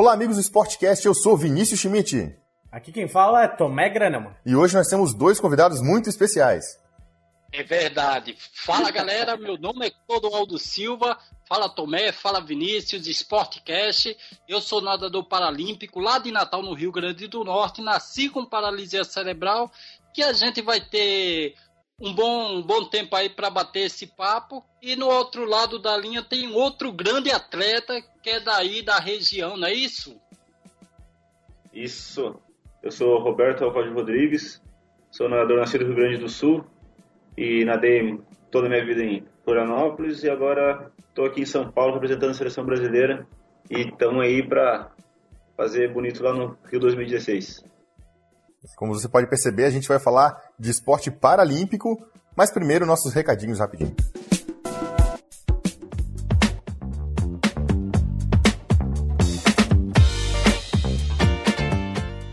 Olá, amigos do Sportcast, eu sou Vinícius Schmidt. Aqui quem fala é Tomé Granama. E hoje nós temos dois convidados muito especiais. É verdade. Fala galera, meu nome é Clodoaldo Silva. Fala Tomé, fala Vinícius, Sportcast. Eu sou nadador paralímpico lá de Natal, no Rio Grande do Norte. Nasci com paralisia cerebral. Que a gente vai ter um bom, um bom tempo aí para bater esse papo. E no outro lado da linha tem outro grande atleta que é daí da região, não é isso? Isso. Eu sou Roberto Alvalde Rodrigues, sou nadador nascido no Rio Grande do Sul e nadei toda a minha vida em Florianópolis e agora estou aqui em São Paulo representando a seleção brasileira e estamos aí para fazer bonito lá no Rio 2016. Como você pode perceber, a gente vai falar de esporte paralímpico, mas primeiro nossos recadinhos rapidinho.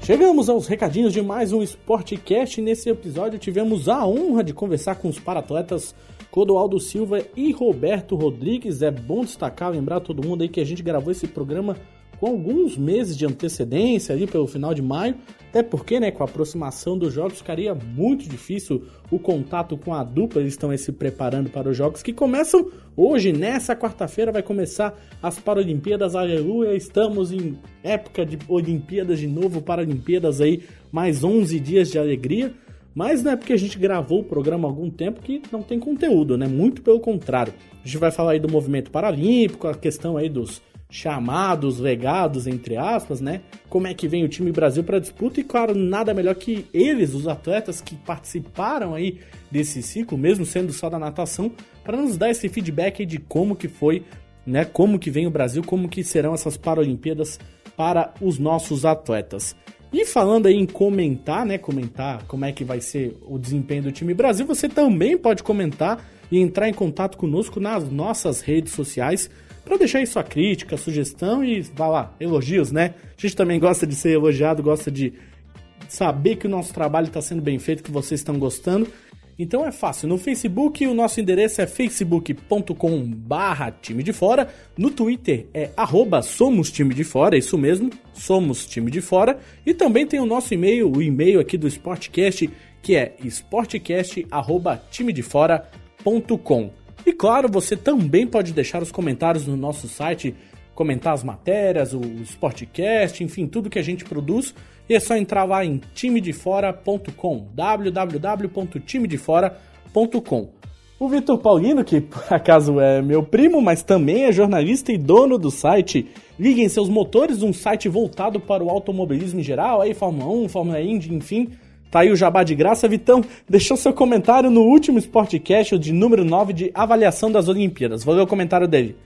Chegamos aos recadinhos de mais um Sportcast. Nesse episódio tivemos a honra de conversar com os paratletas Codoaldo Silva e Roberto Rodrigues. É bom destacar, lembrar todo mundo aí que a gente gravou esse programa com alguns meses de antecedência ali pelo final de maio, até porque, né, com a aproximação dos jogos ficaria muito difícil o contato com a dupla, eles estão se preparando para os jogos que começam hoje, nessa quarta-feira vai começar as Paralimpíadas, aleluia, estamos em época de Olimpíadas de novo, Paralimpíadas aí, mais 11 dias de alegria, mas não é porque a gente gravou o programa há algum tempo que não tem conteúdo, né? Muito pelo contrário. A gente vai falar aí do movimento paralímpico, a questão aí dos chamados, legados, entre aspas, né? Como é que vem o time Brasil para disputa e, claro, nada melhor que eles, os atletas que participaram aí desse ciclo, mesmo sendo só da natação, para nos dar esse feedback de como que foi, né? Como que vem o Brasil, como que serão essas Paralimpíadas para os nossos atletas. E falando aí em comentar, né? Comentar como é que vai ser o desempenho do time Brasil, você também pode comentar e entrar em contato conosco nas nossas redes sociais para deixar aí sua crítica, sugestão e vá lá, elogios, né? A gente também gosta de ser elogiado, gosta de saber que o nosso trabalho está sendo bem feito, que vocês estão gostando. Então é fácil. No Facebook, o nosso endereço é facebook.com time de fora. No Twitter é arroba somos time de fora, é isso mesmo, somos time de fora. E também tem o nosso e-mail, o e-mail aqui do Sportcast, que é sportcast.timedefora.com. E claro, você também pode deixar os comentários no nosso site, comentar as matérias, o Sportcast, enfim, tudo que a gente produz. E é só entrar lá em timedefora.com, www.timedefora.com. O Vitor Paulino, que por acaso é meu primo, mas também é jornalista e dono do site Liguem Seus Motores, um site voltado para o automobilismo em geral, aí Fórmula 1, Fórmula Indy, enfim, Tá aí o jabá de graça, Vitão. Deixou seu comentário no último Sportcast, o de número 9 de avaliação das Olimpíadas. Vou ler o comentário dele.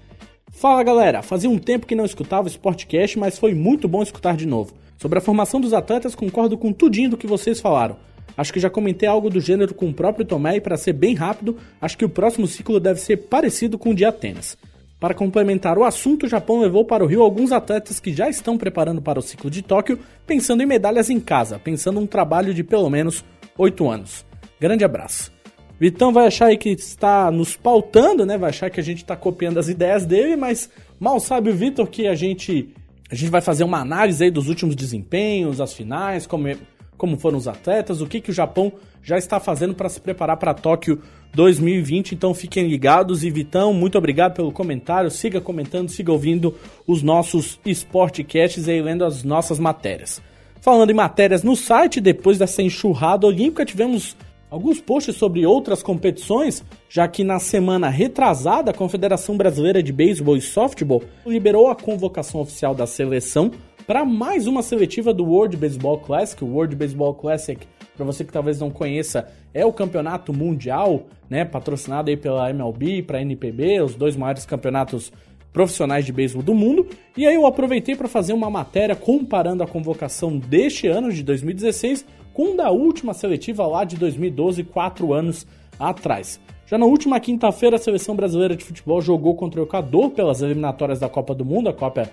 Fala galera, fazia um tempo que não escutava o Sportcast, mas foi muito bom escutar de novo. Sobre a formação dos atletas, concordo com tudinho do que vocês falaram. Acho que já comentei algo do gênero com o próprio Tomé e para ser bem rápido, acho que o próximo ciclo deve ser parecido com o de Atenas. Para complementar o assunto, o Japão levou para o Rio alguns atletas que já estão preparando para o ciclo de Tóquio, pensando em medalhas em casa, pensando um trabalho de pelo menos 8 anos. Grande abraço. Vitão vai achar aí que está nos pautando, né? Vai achar que a gente está copiando as ideias dele, mas mal sabe o Vitor que a gente a gente vai fazer uma análise aí dos últimos desempenhos, as finais, como, é, como foram os atletas, o que, que o Japão já está fazendo para se preparar para Tóquio 2020. Então fiquem ligados e Vitão, muito obrigado pelo comentário. Siga comentando, siga ouvindo os nossos Sportcasts e lendo as nossas matérias. Falando em matérias no site, depois dessa enxurrada olímpica, tivemos alguns posts sobre outras competições, já que na semana retrasada a Confederação Brasileira de Beisebol e Softball liberou a convocação oficial da seleção para mais uma seletiva do World Baseball Classic. O World Baseball Classic, para você que talvez não conheça, é o campeonato mundial, né, patrocinado aí pela MLB, para NPB, os dois maiores campeonatos profissionais de beisebol do mundo. E aí eu aproveitei para fazer uma matéria comparando a convocação deste ano de 2016 com da última seletiva lá de 2012, quatro anos atrás. Já na última quinta-feira, a seleção brasileira de futebol jogou contra o Equador pelas eliminatórias da Copa do Mundo, a Copa,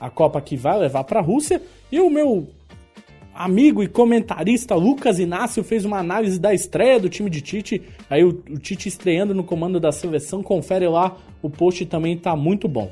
a Copa que vai levar para a Rússia. E o meu amigo e comentarista Lucas Inácio fez uma análise da estreia do time de Tite. Aí o, o Tite estreando no comando da seleção, confere lá, o post também tá muito bom.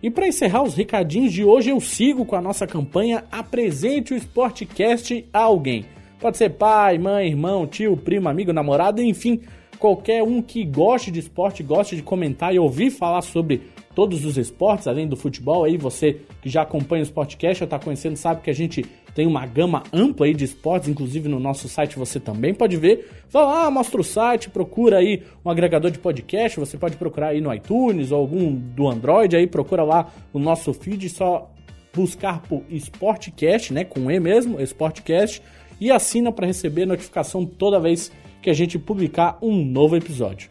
E para encerrar os recadinhos de hoje, eu sigo com a nossa campanha Apresente o Sportcast a alguém. Pode ser pai, mãe, irmão, tio, primo, amigo, namorado, enfim, qualquer um que goste de esporte, goste de comentar e ouvir falar sobre todos os esportes, além do futebol, aí você que já acompanha o Sportcast ou está conhecendo sabe que a gente tem uma gama ampla aí de esportes, inclusive no nosso site você também pode ver. Vai lá, mostra o site, procura aí um agregador de podcast, você pode procurar aí no iTunes ou algum do Android, aí procura lá o nosso feed, só buscar por Sportcast, né, com E mesmo, Sportcast, e assina para receber notificação toda vez que a gente publicar um novo episódio.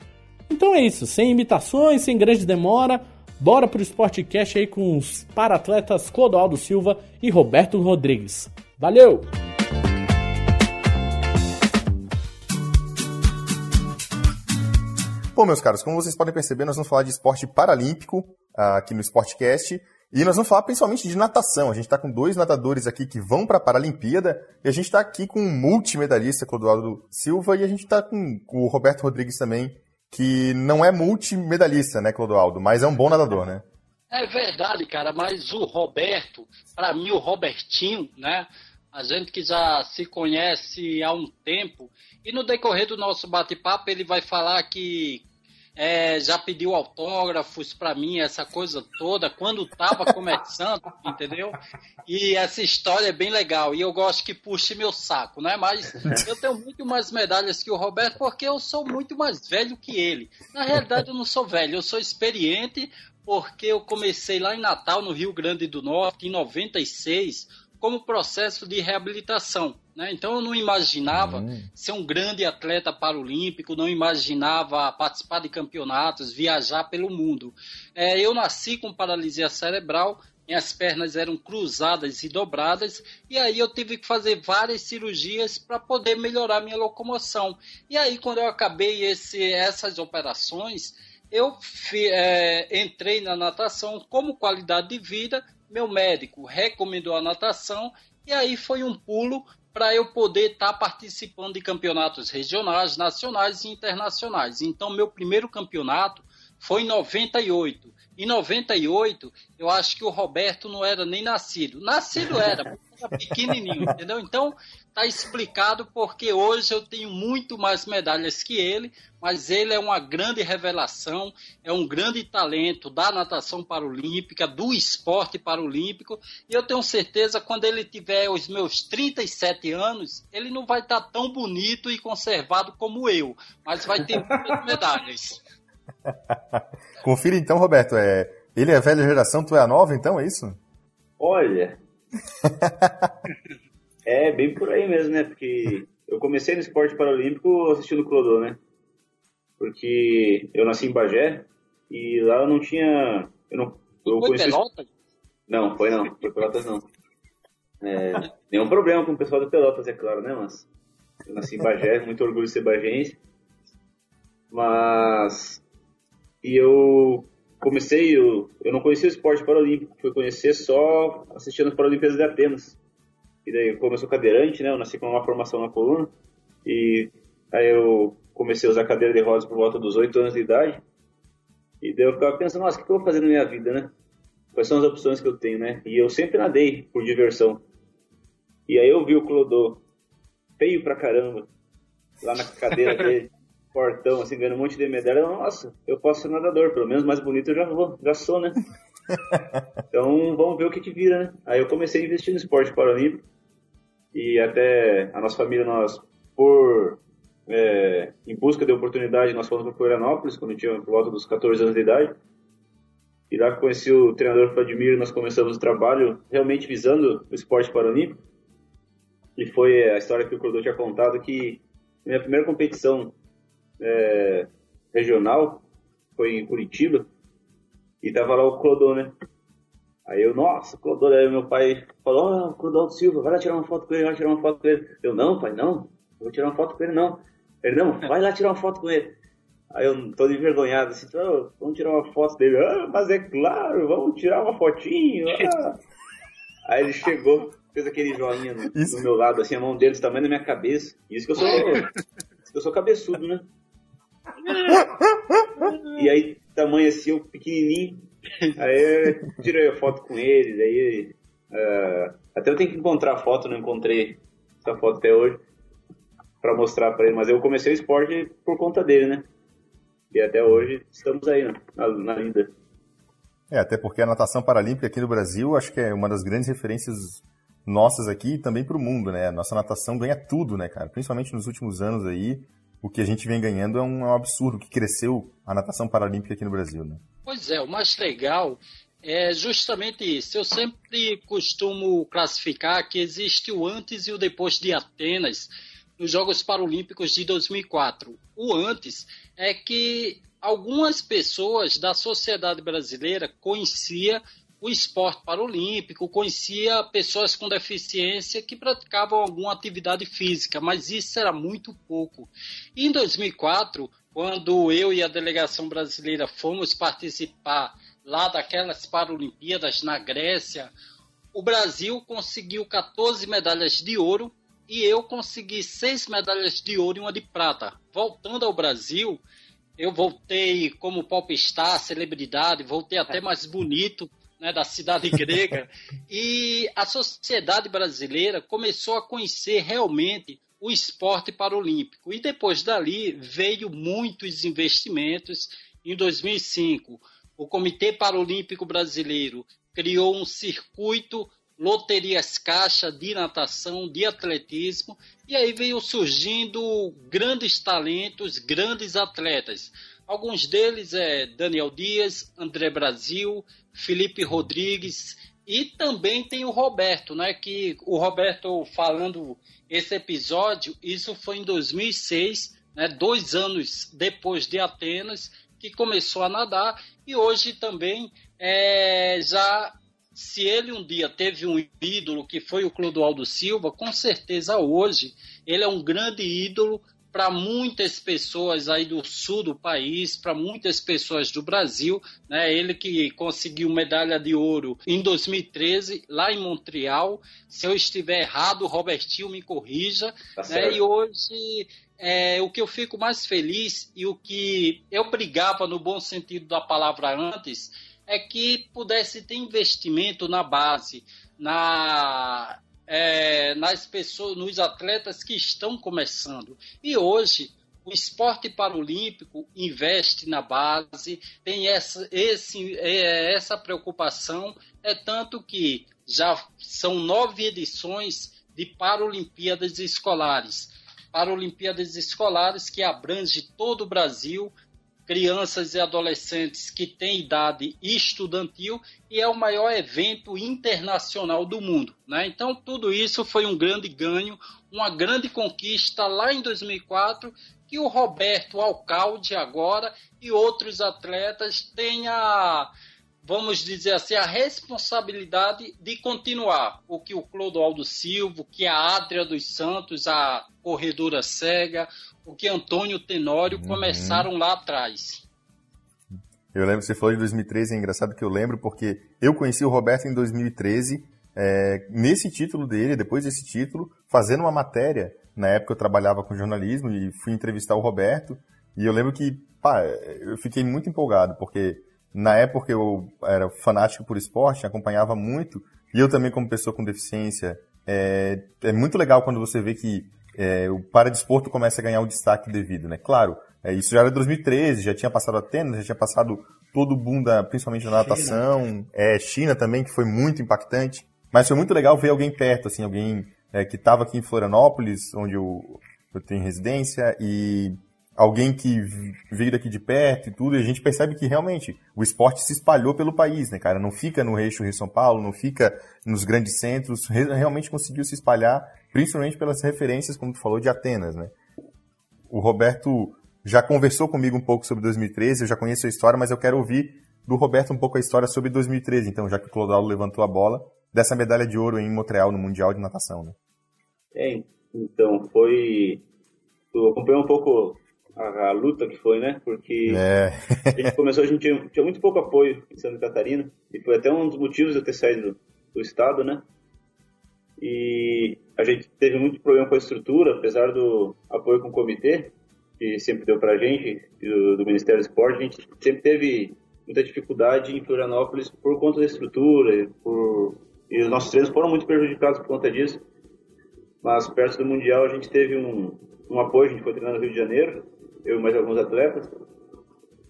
Então é isso, sem imitações, sem grande demora, Bora pro Sportcast aí com os paratletas Clodoaldo Silva e Roberto Rodrigues. Valeu! Bom, meus caros, como vocês podem perceber, nós vamos falar de esporte paralímpico uh, aqui no Sportcast. E nós vamos falar principalmente de natação. A gente está com dois nadadores aqui que vão para a Paralimpíada. E a gente está aqui com um multimedalista, Clodoaldo Silva, e a gente está com o Roberto Rodrigues também, que não é multimedalista, né, Clodoaldo, mas é um bom nadador, né? É verdade, cara, mas o Roberto, para mim o Robertinho, né, a gente que já se conhece há um tempo, e no decorrer do nosso bate-papo ele vai falar que é, já pediu autógrafos para mim, essa coisa toda, quando estava começando, entendeu? E essa história é bem legal. E eu gosto que puxe meu saco, né? Mas eu tenho muito mais medalhas que o Roberto porque eu sou muito mais velho que ele. Na realidade, eu não sou velho, eu sou experiente porque eu comecei lá em Natal, no Rio Grande do Norte, em 96 como processo de reabilitação. Né? Então eu não imaginava uhum. ser um grande atleta paralímpico, não imaginava participar de campeonatos, viajar pelo mundo. É, eu nasci com paralisia cerebral, minhas pernas eram cruzadas e dobradas, e aí eu tive que fazer várias cirurgias para poder melhorar minha locomoção. E aí, quando eu acabei esse, essas operações, eu fi, é, entrei na natação como qualidade de vida meu médico recomendou a natação e aí foi um pulo para eu poder estar tá participando de campeonatos regionais, nacionais e internacionais. Então, meu primeiro campeonato foi em 98. Em 98, eu acho que o Roberto não era nem nascido. Nascido era, era pequenininho, entendeu? Então, tá explicado porque hoje eu tenho muito mais medalhas que ele, mas ele é uma grande revelação, é um grande talento da natação paralímpica, do esporte paralímpico, e eu tenho certeza quando ele tiver os meus 37 anos, ele não vai estar tá tão bonito e conservado como eu, mas vai ter muitas medalhas. Confira então, Roberto. É, ele é a velha geração, tu é a nova, então, é isso? Olha. é bem por aí mesmo, né? Porque eu comecei no esporte paralímpico assistindo o Clodô, né? Porque eu nasci em Bagé e lá eu não tinha. Eu não, eu foi conheci... Pelotas? Não, foi não. Foi Pelotas não. É, nenhum problema com o pessoal do Pelotas, é claro, né? Mas eu nasci em Bagé, muito orgulho de ser bagense. Mas e eu comecei, eu, eu não conhecia o esporte paralímpico, fui conhecer só assistindo as Paralimpíadas de Atenas. E daí, como eu sou cadeirante, né, eu nasci com uma formação na coluna, e aí eu comecei a usar cadeira de rodas por volta dos 8 anos de idade, e daí eu ficava pensando, nossa, o que eu vou fazer na minha vida, né? Quais são as opções que eu tenho, né? E eu sempre nadei por diversão. E aí eu vi o Clodô, feio pra caramba, lá na cadeira dele fortão, assim, ganhando um monte de medalha, nossa, eu posso ser nadador, pelo menos mais bonito eu já vou, já sou, né? então vamos ver o que que vira, né? Aí eu comecei a investir no esporte paralímpico e até a nossa família, nós, por é, em busca de oportunidade, nós fomos para Florianópolis, quando tinha por volta dos 14 anos de idade. E lá conheci o treinador Vladimir, nós começamos o trabalho realmente visando o esporte paralímpico. E foi a história que o Crodô tinha contado que minha primeira competição é, regional, foi em Curitiba, e tava lá o Clodô, né? Aí eu, nossa, Clodô, aí meu pai falou, ó, oh, Clodô Silva, vai lá tirar uma foto com ele, vai tirar uma foto com ele. Eu, não, pai, não, não vou tirar uma foto com ele, não. Ele, não, vai lá tirar uma foto com ele. Aí eu todo envergonhado, assim, oh, vamos tirar uma foto dele. Ah, mas é claro, vamos tirar uma fotinho. Ah. Aí ele chegou, fez aquele joinha no, do meu lado, assim, a mão dele tamanho da minha cabeça. Isso que eu sou, isso que eu sou cabeçudo, né? e aí, tamanho assim, eu pequenininho. Aí eu tirei a foto com ele, daí. Uh, até eu tenho que encontrar a foto, não encontrei essa foto até hoje para mostrar para ele. Mas eu comecei o esporte por conta dele, né? E até hoje estamos aí na, na lida. É, até porque a natação paralímpica aqui no Brasil, acho que é uma das grandes referências nossas aqui e também para o mundo, né? A nossa natação ganha tudo, né, cara? Principalmente nos últimos anos aí, o que a gente vem ganhando é um, é um absurdo que cresceu a natação paralímpica aqui no Brasil, né? Pois é, o mais legal é justamente isso. Eu sempre costumo classificar que existe o antes e o depois de Atenas nos Jogos Paralímpicos de 2004. O antes é que algumas pessoas da sociedade brasileira conhecia o esporte paralímpico, conhecia pessoas com deficiência que praticavam alguma atividade física, mas isso era muito pouco. E em 2004, quando eu e a delegação brasileira fomos participar lá daquelas Paralimpíadas na Grécia, o Brasil conseguiu 14 medalhas de ouro e eu consegui seis medalhas de ouro e uma de prata. Voltando ao Brasil, eu voltei como popstar, celebridade, voltei até mais bonito né, da cidade grega. e a sociedade brasileira começou a conhecer realmente o esporte paralímpico. E depois dali veio muitos investimentos. Em 2005, o Comitê Paralímpico Brasileiro criou um circuito loterias caixa de natação, de atletismo, e aí veio surgindo grandes talentos, grandes atletas. Alguns deles é Daniel Dias, André Brasil, Felipe Rodrigues e também tem o Roberto, né? Que o Roberto falando esse episódio, isso foi em 2006, né? Dois anos depois de Atenas, que começou a nadar e hoje também é, já se ele um dia teve um ídolo que foi o Clodoaldo Silva, com certeza hoje ele é um grande ídolo para muitas pessoas aí do sul do país, para muitas pessoas do Brasil, né? Ele que conseguiu medalha de ouro em 2013 lá em Montreal. Se eu estiver errado, Robertinho me corrija. Tá né? E hoje é, o que eu fico mais feliz e o que eu brigava no bom sentido da palavra antes é que pudesse ter investimento na base, na, é, nas pessoas, nos atletas que estão começando. E hoje o esporte paralímpico investe na base, tem essa, esse, é, essa preocupação, é tanto que já são nove edições de Paralimpíadas Escolares. Paralimpíadas Escolares que abrange todo o Brasil, crianças e adolescentes que têm idade estudantil e é o maior evento internacional do mundo. Né? Então, tudo isso foi um grande ganho, uma grande conquista lá em 2004 que o Roberto Alcalde agora e outros atletas tenha vamos dizer assim, a responsabilidade de continuar o que o Clodoaldo Silva, que a Adria dos Santos, a corredora cega, o que Antônio Tenório uhum. começaram lá atrás. Eu lembro, você falou de 2013, é engraçado que eu lembro, porque eu conheci o Roberto em 2013, é, nesse título dele, depois desse título, fazendo uma matéria. Na época eu trabalhava com jornalismo e fui entrevistar o Roberto, e eu lembro que, pá, eu fiquei muito empolgado, porque na época eu era fanático por esporte, acompanhava muito, e eu também como pessoa com deficiência, é, é muito legal quando você vê que é, o paradesporto começa a ganhar o destaque devido, né? Claro, é, isso já era 2013, já tinha passado Atenas, já tinha passado todo o boom, da, principalmente da natação, China. É, China também, que foi muito impactante, mas foi muito legal ver alguém perto, assim, alguém é, que estava aqui em Florianópolis, onde eu, eu tenho residência, e alguém que veio daqui de perto e tudo, e a gente percebe que realmente o esporte se espalhou pelo país, né, cara? Não fica no eixo Rio-São Paulo, não fica nos grandes centros, realmente conseguiu se espalhar, principalmente pelas referências, como tu falou, de Atenas, né? O Roberto já conversou comigo um pouco sobre 2013, eu já conheço a história, mas eu quero ouvir do Roberto um pouco a história sobre 2013, então, já que o Clodoaldo levantou a bola, dessa medalha de ouro em Montreal no Mundial de Natação, né? É, então, foi... Tu acompanhou um pouco a, a, luta que foi, né? Porque é. a gente começou, a gente tinha, tinha, muito pouco apoio em Santa Catarina, e foi até um dos motivos de eu ter saído do, do estado, né? E a gente teve muito problema com a estrutura, apesar do apoio com o comitê, que sempre deu pra gente, do, do Ministério do Esporte, a gente sempre teve muita dificuldade em Florianópolis por conta da estrutura, por... e os nossos treinos foram muito prejudicados por conta disso. Mas perto do Mundial a gente teve um, um apoio, a gente foi treinar no Rio de Janeiro, eu e mais alguns atletas,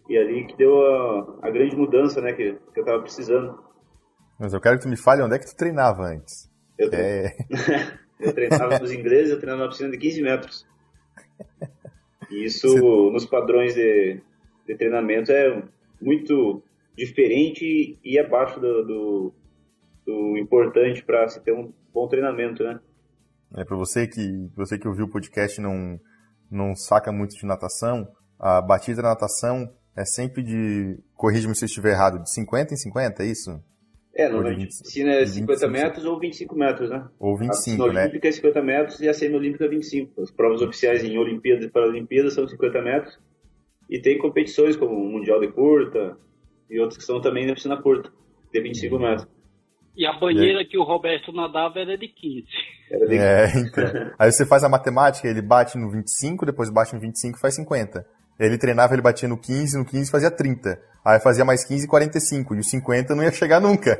e ali que deu a, a grande mudança né, que, que eu estava precisando. Mas eu quero que tu me fale onde é que tu treinava antes. Eu, é... eu treinava nos ingleses, eu treinava na piscina de 15 metros. E isso, Você... nos padrões de, de treinamento, é muito diferente e abaixo do, do, do importante para se ter um bom treinamento, né? É, para você que você que ouviu o podcast não não saca muito de natação, a batida da natação é sempre de, corrija-me se eu estiver errado, de 50 em 50, é isso? É, no piscina é 50 metros ou 25 metros, né? Ou 25, a né? A olímpica é 50 metros e a semi-olímpica é 25. As provas oficiais em Olimpíadas e Paralimpíadas são 50 metros. E tem competições como o Mundial de Curta e outras que são também na piscina curta, de 25 uhum. metros. E a banheira é. que o Roberto nadava era de 15. Era de 15. É, então. Aí você faz a matemática, ele bate no 25, depois bate no 25 e faz 50. Ele treinava, ele batia no 15, no 15 fazia 30. Aí fazia mais 15 e 45. E o 50 não ia chegar nunca.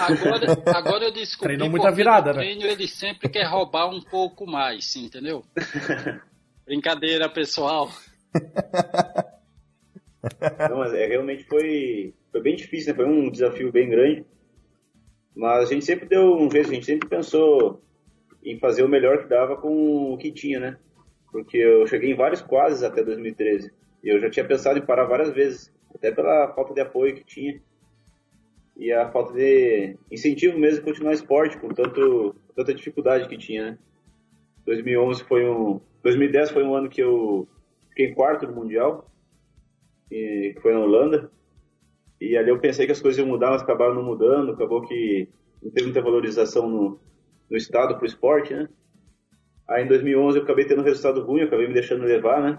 agora, agora eu descobri Treinou muita virada, né? treino ele sempre quer roubar um pouco mais, entendeu? Brincadeira, pessoal. Não, mas é, realmente foi, foi bem difícil, né? Foi um desafio bem grande. Mas a gente sempre deu um jeito, a gente sempre pensou em fazer o melhor que dava com o que tinha, né? porque eu cheguei em vários quases até 2013. E eu já tinha pensado em parar várias vezes, até pela falta de apoio que tinha. E a falta de incentivo mesmo continuar esporte, com tanto, tanta dificuldade que tinha, né? 2011 foi um... 2010 foi um ano que eu fiquei em quarto no Mundial, e, que foi na Holanda. E ali eu pensei que as coisas iam mudar, mas acabaram não mudando. Acabou que não teve muita valorização no, no estado para o esporte, né? Aí em 2011 eu acabei tendo um resultado ruim, acabei me deixando levar, né?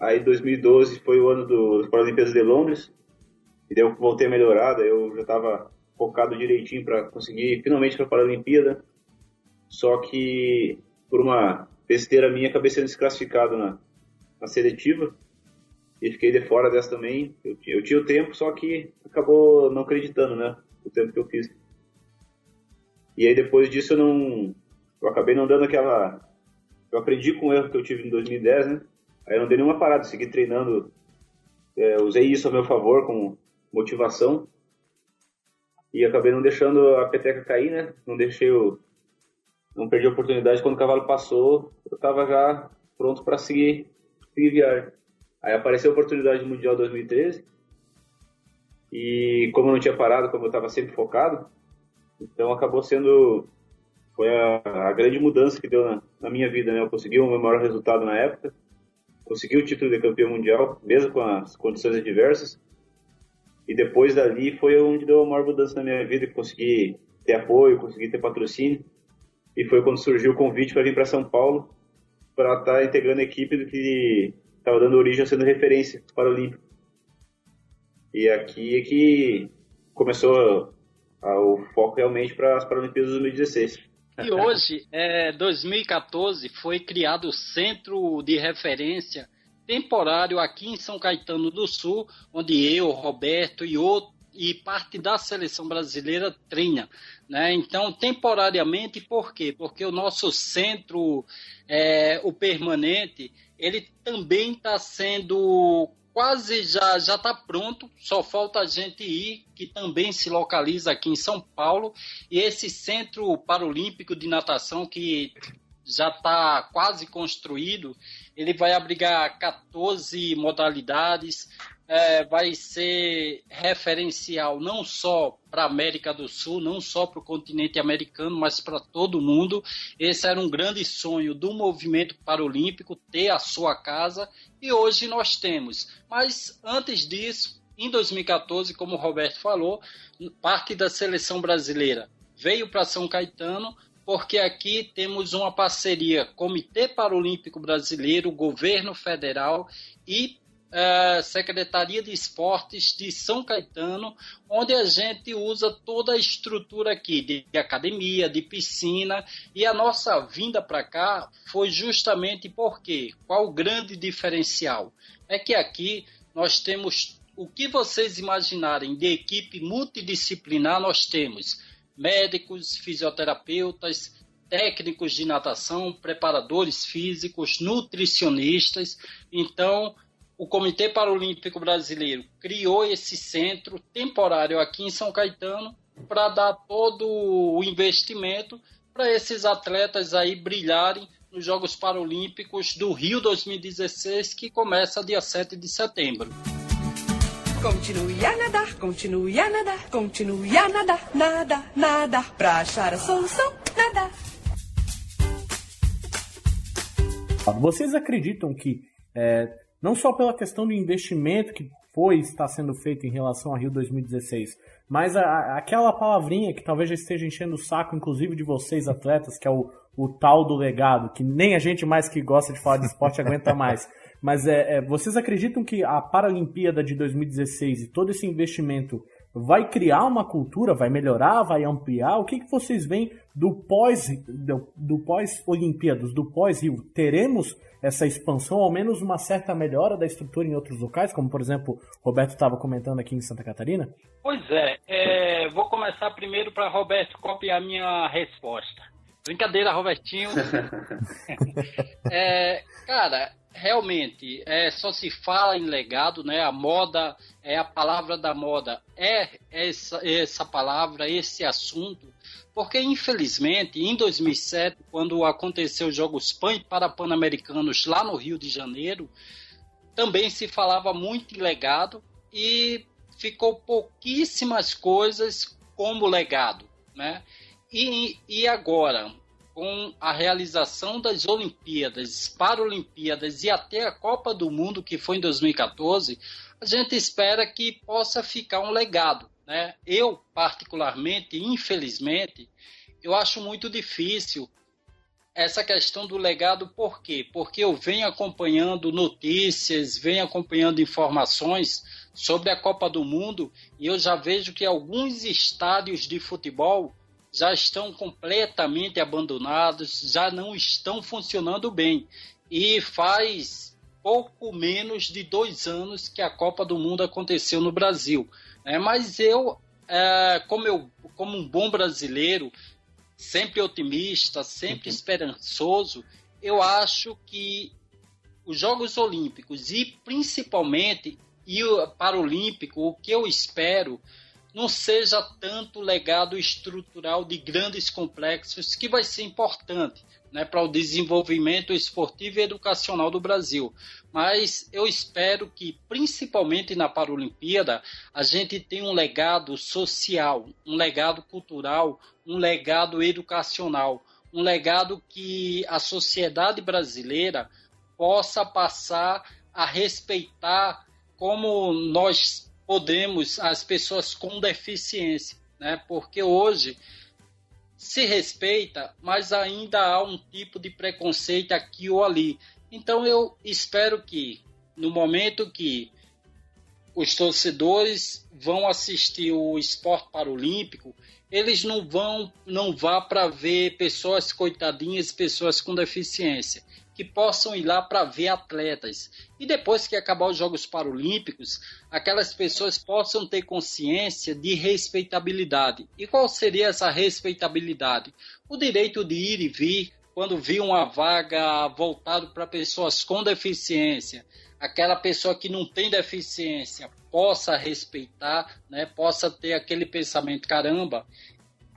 Aí 2012 foi o ano dos Paralimpíadas de Londres, e daí eu voltei a melhorar, daí eu já estava focado direitinho para conseguir finalmente para a Paralimpíada. Só que por uma besteira minha acabei sendo desclassificado na, na seletiva e fiquei de fora dessa também. Eu, eu tinha o tempo, só que acabou não acreditando, né? O tempo que eu fiz. E aí depois disso eu não eu acabei não dando aquela. Eu aprendi com o erro que eu tive em 2010, né? Aí eu não dei nenhuma parada, segui treinando. É, usei isso a meu favor como motivação. E acabei não deixando a peteca cair, né? Não deixei o. Não perdi a oportunidade. Quando o cavalo passou, eu estava já pronto para seguir, seguir viagem. Aí apareceu a oportunidade Mundial 2013. E como eu não tinha parado, como eu estava sempre focado, então acabou sendo foi a, a grande mudança que deu na, na, minha vida, né? Eu consegui o meu maior resultado na época, consegui o título de campeão mundial, mesmo com as condições adversas. E depois dali foi onde deu a maior mudança na minha vida, consegui ter apoio, consegui ter patrocínio. E foi quando surgiu o convite para vir para São Paulo para estar tá integrando a equipe do que estava dando origem a sendo referência para o Olímpico. E aqui é que começou o foco realmente para as Paralimpíadas de 2016. E hoje, é, 2014, foi criado o Centro de Referência Temporário aqui em São Caetano do Sul, onde eu, Roberto e outro, e parte da seleção brasileira treina. Né? Então, temporariamente, por quê? Porque o nosso centro, é, o permanente, ele também está sendo quase já já está pronto, só falta a gente ir, que também se localiza aqui em São Paulo, e esse centro paralímpico de natação que já está quase construído, ele vai abrigar 14 modalidades, é, vai ser referencial não só para a América do Sul, não só para o continente americano, mas para todo mundo. Esse era um grande sonho do movimento paralímpico, ter a sua casa, e hoje nós temos. Mas antes disso, em 2014, como o Roberto falou, parte da seleção brasileira veio para São Caetano, porque aqui temos uma parceria Comitê Paralímpico Brasileiro, Governo Federal e uh, Secretaria de Esportes de São Caetano, onde a gente usa toda a estrutura aqui de academia, de piscina, e a nossa vinda para cá foi justamente porque qual o grande diferencial? É que aqui nós temos o que vocês imaginarem de equipe multidisciplinar, nós temos médicos, fisioterapeutas, técnicos de natação, preparadores físicos, nutricionistas. Então, o Comitê Paralímpico Brasileiro criou esse centro temporário aqui em São Caetano para dar todo o investimento para esses atletas aí brilharem nos Jogos Paralímpicos do Rio 2016, que começa dia 7 de setembro. Continue a nadar, continue a nadar, continue a nadar, nada, nada, para achar a solução, nada. Vocês acreditam que, é, não só pela questão do investimento que foi está sendo feito em relação ao Rio 2016, mas a, a, aquela palavrinha que talvez já esteja enchendo o saco, inclusive de vocês, atletas, que é o, o tal do legado, que nem a gente mais que gosta de falar de esporte aguenta mais. Mas é, é, vocês acreditam que a Paralimpíada de 2016 e todo esse investimento vai criar uma cultura, vai melhorar, vai ampliar? O que, que vocês veem do pós do, do pós Olimpíadas, do pós Rio? Teremos essa expansão, ao menos uma certa melhora da estrutura em outros locais, como por exemplo Roberto estava comentando aqui em Santa Catarina? Pois é, é vou começar primeiro para Roberto copiar minha resposta. Brincadeira, Robertinho. é, cara, realmente é, só se fala em legado, né? A moda é a palavra da moda, é essa, essa palavra, esse assunto, porque infelizmente em 2007, quando aconteceu os Jogos Pan para Pan-Americanos lá no Rio de Janeiro, também se falava muito em legado e ficou pouquíssimas coisas como legado, né? E, e agora, com a realização das Olimpíadas, Paralimpíadas e até a Copa do Mundo, que foi em 2014, a gente espera que possa ficar um legado. Né? Eu, particularmente, infelizmente, eu acho muito difícil essa questão do legado, por quê? Porque eu venho acompanhando notícias, venho acompanhando informações sobre a Copa do Mundo e eu já vejo que alguns estádios de futebol já estão completamente abandonados, já não estão funcionando bem. E faz pouco menos de dois anos que a Copa do Mundo aconteceu no Brasil. Né? Mas eu, é, como eu, como um bom brasileiro, sempre otimista, sempre uhum. esperançoso, eu acho que os Jogos Olímpicos e principalmente e o Paralímpico, o que eu espero não seja tanto legado estrutural de grandes complexos, que vai ser importante né, para o desenvolvimento esportivo e educacional do Brasil. Mas eu espero que, principalmente na Paralimpíada, a gente tenha um legado social, um legado cultural, um legado educacional, um legado que a sociedade brasileira possa passar a respeitar como nós podemos as pessoas com deficiência, né? Porque hoje se respeita, mas ainda há um tipo de preconceito aqui ou ali. Então eu espero que no momento que os torcedores vão assistir o esporte paralímpico, eles não vão não vá para ver pessoas coitadinhas, pessoas com deficiência que possam ir lá para ver atletas. E depois que acabar os Jogos Paralímpicos, aquelas pessoas possam ter consciência de respeitabilidade. E qual seria essa respeitabilidade? O direito de ir e vir quando vir uma vaga voltada para pessoas com deficiência, aquela pessoa que não tem deficiência possa respeitar, né, possa ter aquele pensamento, caramba,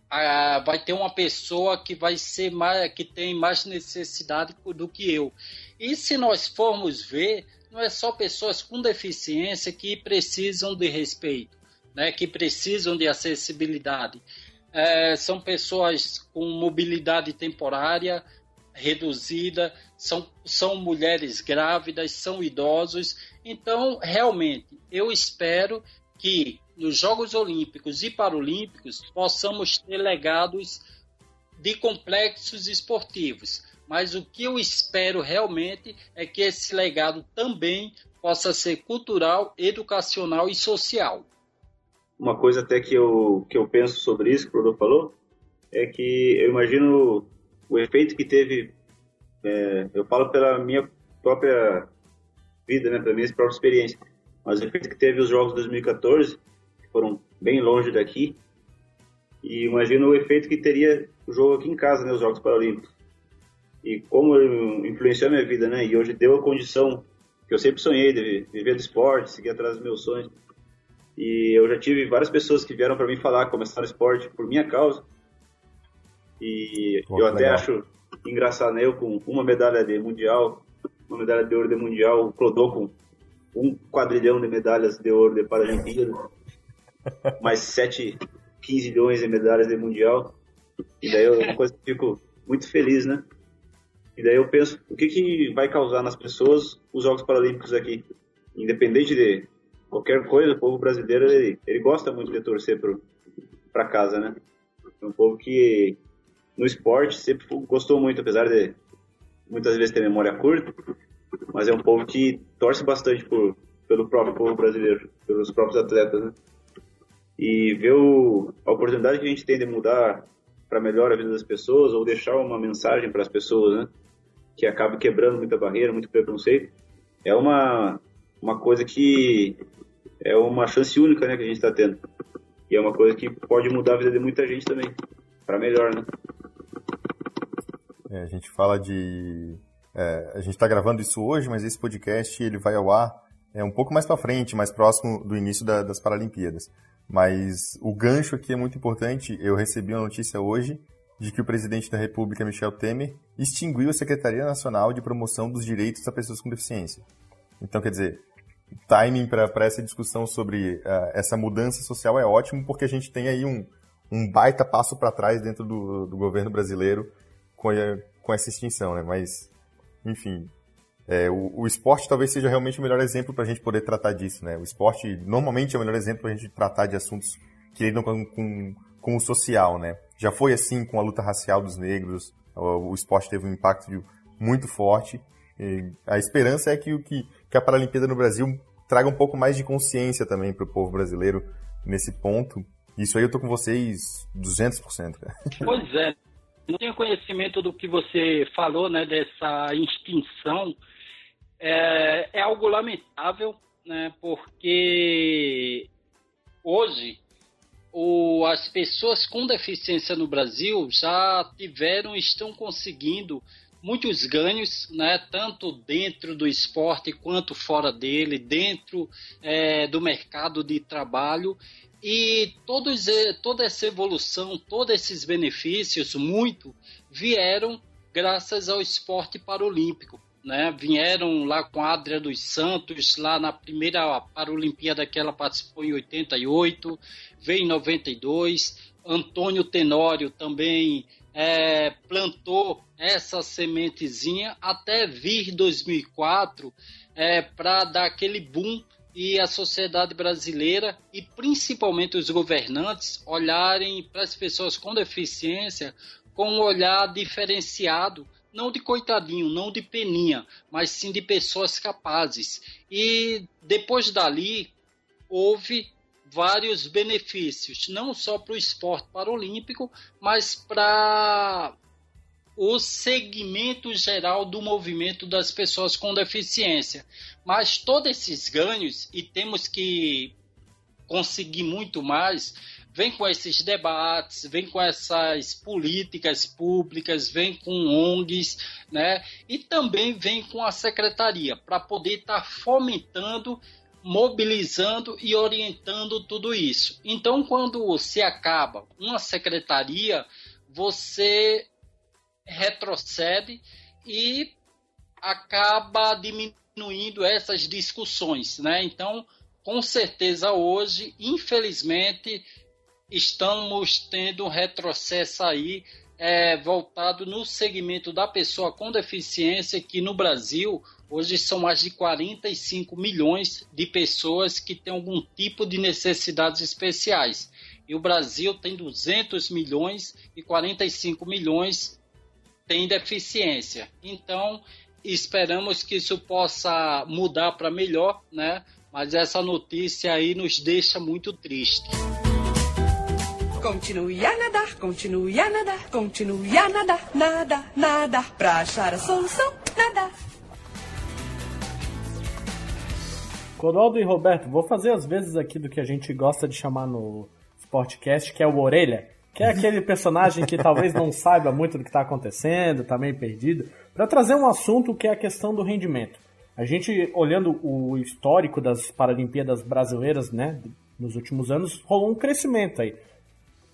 ah, vai ter uma pessoa que vai ser mais, que tem mais necessidade do que eu. E se nós formos ver, não é só pessoas com deficiência que precisam de respeito, né, que precisam de acessibilidade. É, são pessoas com mobilidade temporária reduzida, são, são mulheres grávidas, são idosos. Então, realmente, eu espero que nos Jogos Olímpicos e Paralímpicos possamos ter legados de complexos esportivos. Mas o que eu espero realmente é que esse legado também possa ser cultural, educacional e social. Uma coisa até que eu, que eu penso sobre isso que o Rodolfo falou é que eu imagino o efeito que teve, é, eu falo pela minha própria vida, né, pela minha própria experiência, mas o efeito que teve os Jogos de 2014, que foram bem longe daqui, e imagino o efeito que teria o jogo aqui em casa, né, os Jogos Paralímpicos. E como influenciou a minha vida, né, e hoje deu a condição que eu sempre sonhei de viver do esporte, seguir atrás dos meus sonhos. E eu já tive várias pessoas que vieram para mim falar, começaram esporte por minha causa. E Pô, eu até legal. acho engraçado, né? Eu com uma medalha de mundial, uma medalha de ouro de mundial, o Clodô com um quadrilhão de medalhas de ouro de Paralimpíada, mais 7, 15 milhões de medalhas de mundial. E daí é uma coisa que eu fico muito feliz, né? E daí eu penso, o que, que vai causar nas pessoas os Jogos Paralímpicos aqui? Independente de qualquer coisa, o povo brasileiro ele, ele gosta muito de torcer para casa, né? É um povo que no esporte sempre gostou muito, apesar de muitas vezes ter memória curta, mas é um povo que torce bastante por, pelo próprio povo brasileiro, pelos próprios atletas, né? E ver o, a oportunidade que a gente tem de mudar para melhor a vida das pessoas ou deixar uma mensagem para as pessoas, né? Que acaba quebrando muita barreira, muito preconceito, é uma uma coisa que é uma chance única, né, que a gente está tendo. E é uma coisa que pode mudar a vida de muita gente também, para melhor, né? É, a gente fala de. É, a gente está gravando isso hoje, mas esse podcast ele vai ao ar é um pouco mais para frente, mais próximo do início da, das Paralimpíadas. Mas o gancho aqui é muito importante. Eu recebi uma notícia hoje de que o presidente da República, Michel Temer, extinguiu a Secretaria Nacional de Promoção dos Direitos das Pessoas com Deficiência. Então, quer dizer, timing para essa discussão sobre uh, essa mudança social é ótimo, porque a gente tem aí um, um baita passo para trás dentro do, do, governo brasileiro com, a, com essa extinção, né? Mas, enfim, é, o, o, esporte talvez seja realmente o melhor exemplo para a gente poder tratar disso, né? O esporte normalmente é o melhor exemplo para a gente tratar de assuntos que lidam com, com, com, o social, né? Já foi assim com a luta racial dos negros, o, o esporte teve um impacto muito forte. a esperança é que que que a Paralimpíada no Brasil traga um pouco mais de consciência também para o povo brasileiro nesse ponto. Isso aí eu tô com vocês 200%. Cara. Pois é. Não tenho conhecimento do que você falou, né, dessa extinção. É, é algo lamentável, né, porque hoje o, as pessoas com deficiência no Brasil já tiveram, estão conseguindo muitos ganhos, né, tanto dentro do esporte quanto fora dele, dentro é, do mercado de trabalho. E todos, toda essa evolução, todos esses benefícios, muito, vieram graças ao esporte paralímpico. Né? Vieram lá com a Adria dos Santos, lá na primeira Paralimpíada que ela participou em 88, veio em 92. Antônio Tenório também é, plantou essa sementezinha até vir 2004 é, para dar aquele boom e a sociedade brasileira e principalmente os governantes olharem para as pessoas com deficiência com um olhar diferenciado, não de coitadinho, não de peninha, mas sim de pessoas capazes. E depois dali houve vários benefícios, não só para o esporte paralímpico, mas para o segmento geral do movimento das pessoas com deficiência. Mas todos esses ganhos, e temos que conseguir muito mais, vem com esses debates, vem com essas políticas públicas, vem com ONGs, né? E também vem com a secretaria para poder estar tá fomentando mobilizando e orientando tudo isso. Então, quando se acaba uma secretaria, você retrocede e acaba diminuindo essas discussões, né? Então, com certeza hoje, infelizmente, estamos tendo um retrocesso aí é, voltado no segmento da pessoa com deficiência, que no Brasil Hoje são mais de 45 milhões de pessoas que têm algum tipo de necessidades especiais. E o Brasil tem 200 milhões e 45 milhões têm deficiência. Então, esperamos que isso possa mudar para melhor, né? Mas essa notícia aí nos deixa muito triste. Continue a nadar, continue a nadar, continue a nadar, nada, nada, para achar a solução, nadar. Coroaldo e Roberto, vou fazer as vezes aqui do que a gente gosta de chamar no Sportcast, que é o Orelha, que é aquele personagem que talvez não saiba muito do que está acontecendo, está meio perdido, para trazer um assunto que é a questão do rendimento. A gente, olhando o histórico das Paralimpíadas brasileiras, né, nos últimos anos, rolou um crescimento aí.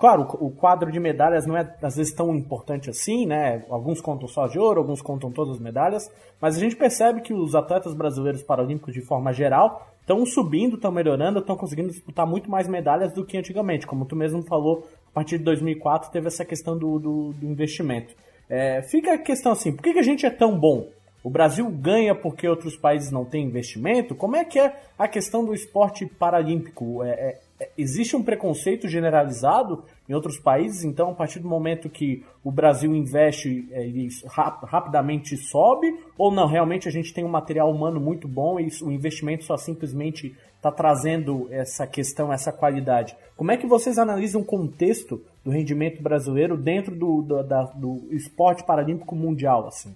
Claro, o quadro de medalhas não é às vezes tão importante assim, né? Alguns contam só de ouro, alguns contam todas as medalhas, mas a gente percebe que os atletas brasileiros paralímpicos, de forma geral, estão subindo, estão melhorando, estão conseguindo disputar muito mais medalhas do que antigamente. Como tu mesmo falou, a partir de 2004 teve essa questão do, do, do investimento. É, fica a questão assim, por que, que a gente é tão bom? O Brasil ganha porque outros países não têm investimento? Como é que é a questão do esporte paralímpico? É, é, é, existe um preconceito generalizado em outros países, então a partir do momento que o Brasil investe, é, ele rap rapidamente sobe, ou não, realmente a gente tem um material humano muito bom e o investimento só simplesmente está trazendo essa questão, essa qualidade. Como é que vocês analisam o contexto do rendimento brasileiro dentro do, do, da, do esporte paralímpico mundial? assim?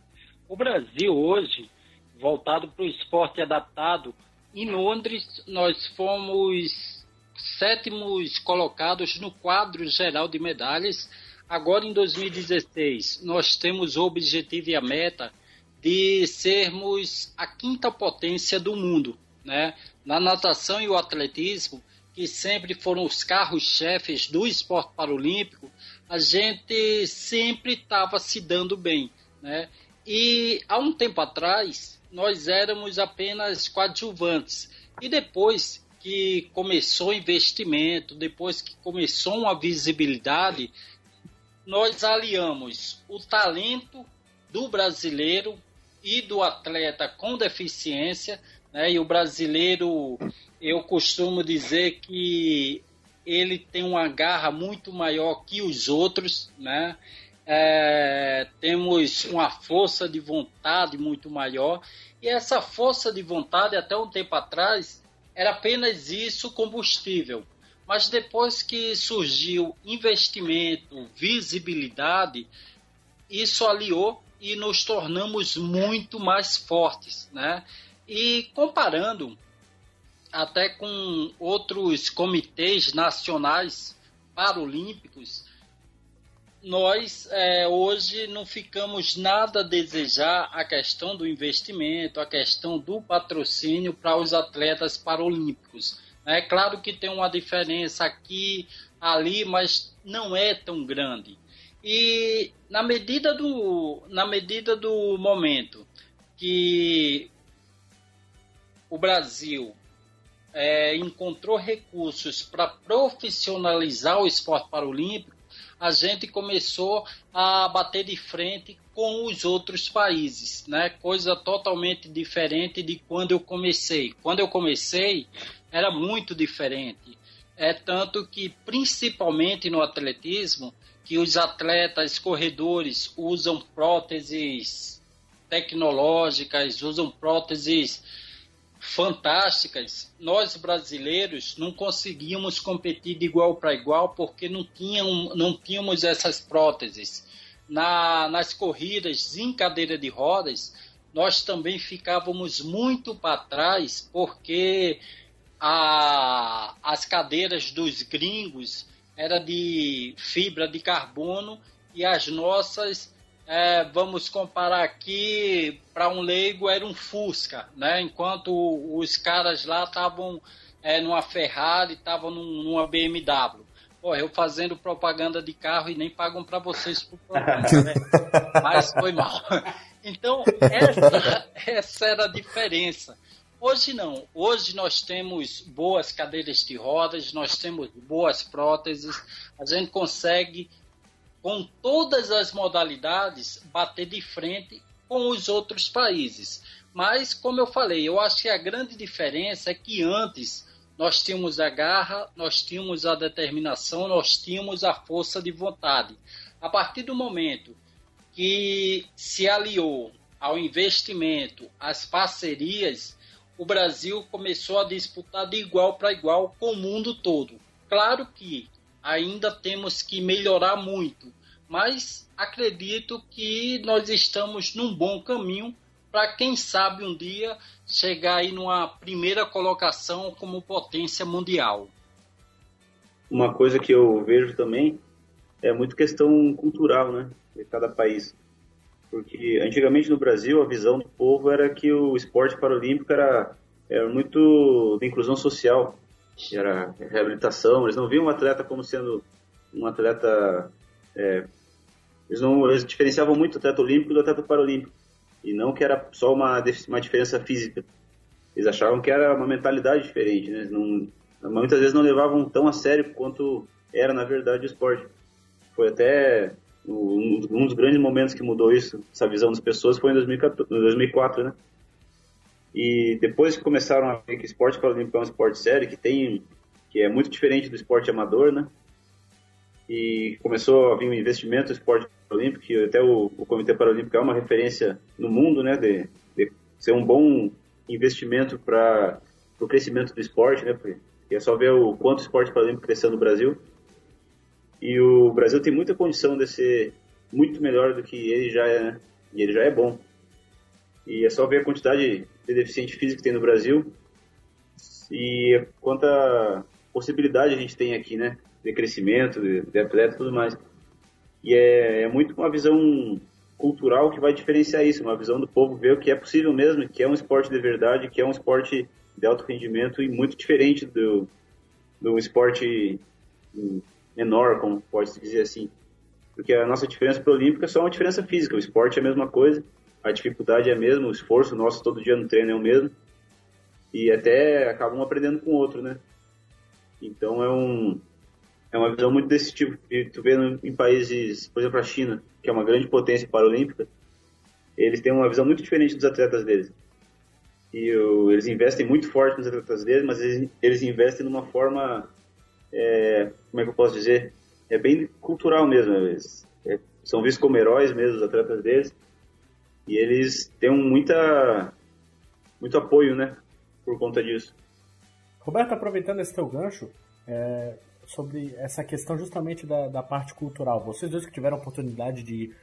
O Brasil hoje, voltado para o esporte adaptado, em Londres nós fomos sétimos colocados no quadro geral de medalhas. Agora, em 2016, nós temos o objetivo e a meta de sermos a quinta potência do mundo, né? Na natação e o atletismo, que sempre foram os carros-chefes do esporte paralímpico, a gente sempre estava se dando bem, né? E há um tempo atrás, nós éramos apenas coadjuvantes. E depois que começou investimento, depois que começou uma visibilidade, nós aliamos o talento do brasileiro e do atleta com deficiência, né? E o brasileiro, eu costumo dizer que ele tem uma garra muito maior que os outros, né? É, temos uma força de vontade muito maior e essa força de vontade até um tempo atrás era apenas isso combustível. Mas depois que surgiu investimento, visibilidade, isso aliou e nos tornamos muito mais fortes, né? E comparando até com outros comitês nacionais paralímpicos, nós é, hoje não ficamos nada a desejar a questão do investimento, a questão do patrocínio para os atletas paralímpicos. É claro que tem uma diferença aqui, ali, mas não é tão grande. E na medida do, na medida do momento que o Brasil é, encontrou recursos para profissionalizar o esporte paralímpico, a gente começou a bater de frente com os outros países, né? Coisa totalmente diferente de quando eu comecei. Quando eu comecei, era muito diferente. É tanto que, principalmente no atletismo, que os atletas corredores usam próteses tecnológicas, usam próteses fantásticas, nós brasileiros não conseguíamos competir de igual para igual porque não, tinham, não tínhamos essas próteses. Na, nas corridas em cadeira de rodas, nós também ficávamos muito para trás porque a, as cadeiras dos gringos era de fibra de carbono e as nossas é, vamos comparar aqui, para um leigo era um Fusca, né? enquanto os caras lá estavam é, numa Ferrari, estavam num, numa BMW. Pô, eu fazendo propaganda de carro e nem pagam para vocês por propaganda, né? Mas foi mal. Então, essa, essa era a diferença. Hoje não. Hoje nós temos boas cadeiras de rodas, nós temos boas próteses, a gente consegue com todas as modalidades, bater de frente com os outros países. Mas, como eu falei, eu acho que a grande diferença é que antes nós tínhamos a garra, nós tínhamos a determinação, nós tínhamos a força de vontade. A partir do momento que se aliou ao investimento, às parcerias, o Brasil começou a disputar de igual para igual com o mundo todo. Claro que ainda temos que melhorar muito, mas acredito que nós estamos num bom caminho para quem sabe um dia chegar aí numa primeira colocação como potência mundial. Uma coisa que eu vejo também é muito questão cultural, né, de cada país. Porque antigamente no Brasil a visão do povo era que o esporte paralímpico era, era muito de inclusão social, era reabilitação, eles não viam o atleta como sendo um atleta é, eles não eles diferenciavam muito o atleta olímpico do atleta paralímpico e não que era só uma, uma diferença física. Eles achavam que era uma mentalidade diferente, né? Não, muitas vezes não levavam tão a sério quanto era na verdade o esporte. Foi até um, um dos grandes momentos que mudou isso, essa visão das pessoas, foi em 2014, 2004, né? E depois que começaram a ver que esporte paralímpico é um esporte sério, que tem que é muito diferente do esporte amador, né? E começou a vir um investimento no esporte Olímpico, que até o, o Comitê Paralímpico é uma referência no mundo, né, de, de ser um bom investimento para o crescimento do esporte, né, porque é só ver o quanto o esporte paralímpico cresceu no Brasil. E o Brasil tem muita condição de ser muito melhor do que ele já é, né? e ele já é bom. E é só ver a quantidade de deficiente físico que tem no Brasil e quanta possibilidade a gente tem aqui, né, de crescimento, de, de atleta e tudo mais. E é, é muito uma visão cultural que vai diferenciar isso, uma visão do povo ver o que é possível mesmo, que é um esporte de verdade, que é um esporte de alto rendimento e muito diferente do, do esporte menor, como pode-se dizer assim. Porque a nossa diferença para o Olímpico é só uma diferença física, o esporte é a mesma coisa, a dificuldade é a mesma, o esforço nosso todo dia no treino é o mesmo, e até acabam aprendendo com o outro, né? Então é um, é uma visão muito desse tipo. E tu vê em países, por exemplo, a China, que é uma grande potência paralímpica, eles têm uma visão muito diferente dos atletas deles. E o, eles investem muito forte nos atletas deles, mas eles, eles investem numa forma, é, como é que eu posso dizer? É bem cultural mesmo. Eles é, são vistos como heróis mesmo, os atletas deles. E eles têm muita, muito apoio, né? Por conta disso. Roberto, aproveitando esse teu gancho, é, sobre essa questão justamente da, da parte cultural. Vocês dois que tiveram a oportunidade de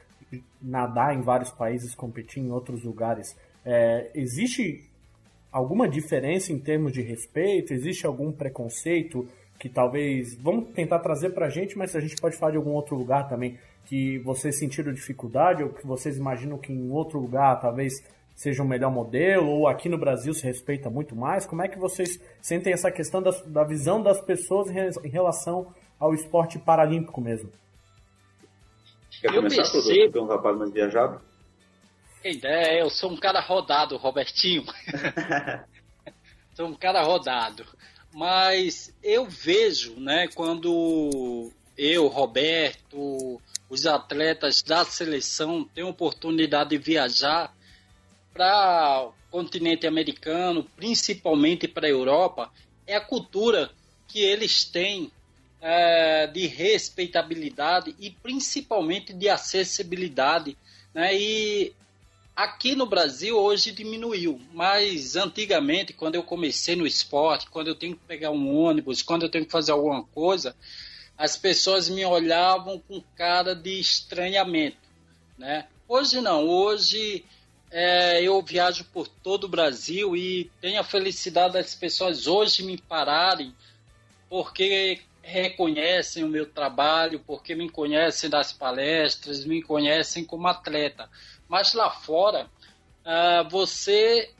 nadar em vários países, competir em outros lugares, é, existe alguma diferença em termos de respeito? Existe algum preconceito que talvez. Vamos tentar trazer pra gente, mas a gente pode falar de algum outro lugar também que vocês sentiram dificuldade ou que vocês imaginam que em outro lugar talvez seja um melhor modelo, ou aqui no Brasil se respeita muito mais? Como é que vocês sentem essa questão da, da visão das pessoas em relação ao esporte paralímpico mesmo? Quer eu começar, percebo... um rapaz mais viajado? ideia, eu sou um cara rodado, Robertinho. sou um cara rodado. Mas eu vejo, né, quando eu, Roberto, os atletas da seleção têm oportunidade de viajar, para o continente americano, principalmente para a Europa, é a cultura que eles têm é, de respeitabilidade e principalmente de acessibilidade. Né? E aqui no Brasil hoje diminuiu, mas antigamente, quando eu comecei no esporte, quando eu tenho que pegar um ônibus, quando eu tenho que fazer alguma coisa, as pessoas me olhavam com cara de estranhamento. Né? Hoje não, hoje é, eu viajo por todo o Brasil e tenho a felicidade das pessoas hoje me pararem porque reconhecem o meu trabalho, porque me conhecem das palestras, me conhecem como atleta. Mas lá fora, uh, você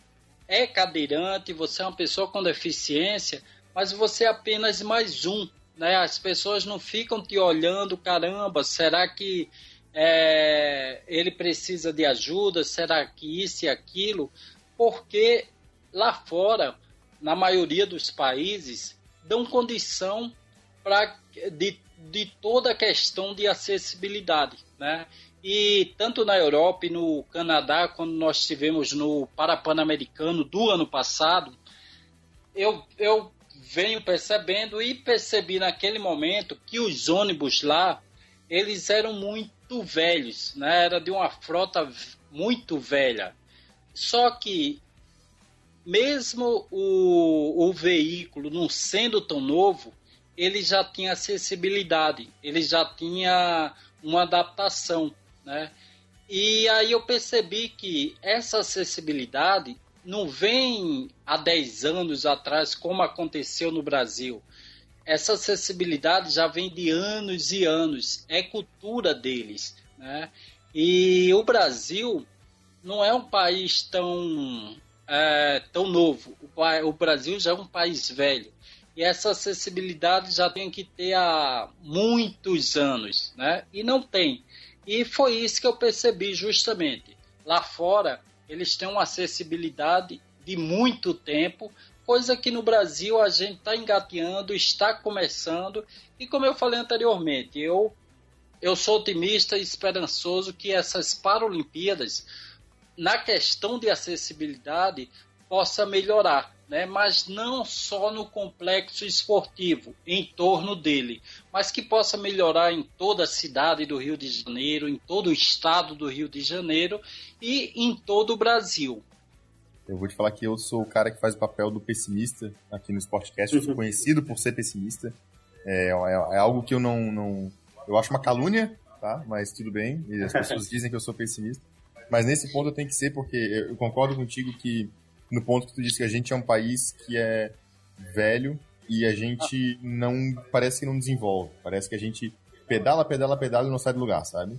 é cadeirante, você é uma pessoa com deficiência, mas você é apenas mais um. Né? As pessoas não ficam te olhando, caramba, será que é, ele precisa de ajuda, será que isso e aquilo? Porque lá fora, na maioria dos países, dão condição de, de toda a questão de acessibilidade, né? E tanto na Europa e no Canadá, quando nós estivemos no Parapan-Americano do ano passado, eu, eu venho percebendo e percebi naquele momento que os ônibus lá, eles eram muito velhos, né? Era de uma frota muito velha. Só que mesmo o, o veículo não sendo tão novo, ele já tinha acessibilidade, ele já tinha uma adaptação, né? E aí eu percebi que essa acessibilidade não vem há 10 anos atrás, como aconteceu no Brasil. Essa acessibilidade já vem de anos e anos, é cultura deles. Né? E o Brasil não é um país tão, é, tão novo, o, Brasil já é um país velho. E essa acessibilidade já tem que ter há muitos anos, né? E não tem. E foi isso que eu percebi justamente. Lá fora, eles têm uma acessibilidade de muito tempo, coisa que no Brasil a gente está engateando, está começando. E como eu falei anteriormente, eu, eu sou otimista e esperançoso que essas Paralimpíadas, na questão de acessibilidade, possa melhorar né? mas não só no complexo esportivo, em torno dele, mas que possa melhorar em toda a cidade do Rio de Janeiro, em todo o estado do Rio de Janeiro e em todo o Brasil. Eu vou te falar que eu sou o cara que faz o papel do pessimista aqui no Sportcast, eu sou conhecido por ser pessimista. É, é, é, algo que eu não, não. Eu acho uma calúnia, tá? Mas tudo bem. E as pessoas dizem que eu sou pessimista. Mas nesse ponto eu tenho que ser, porque eu concordo contigo que no ponto que tu disse que a gente é um país que é velho e a gente não parece que não desenvolve, parece que a gente pedala, pedala, pedala e não sai do lugar, sabe?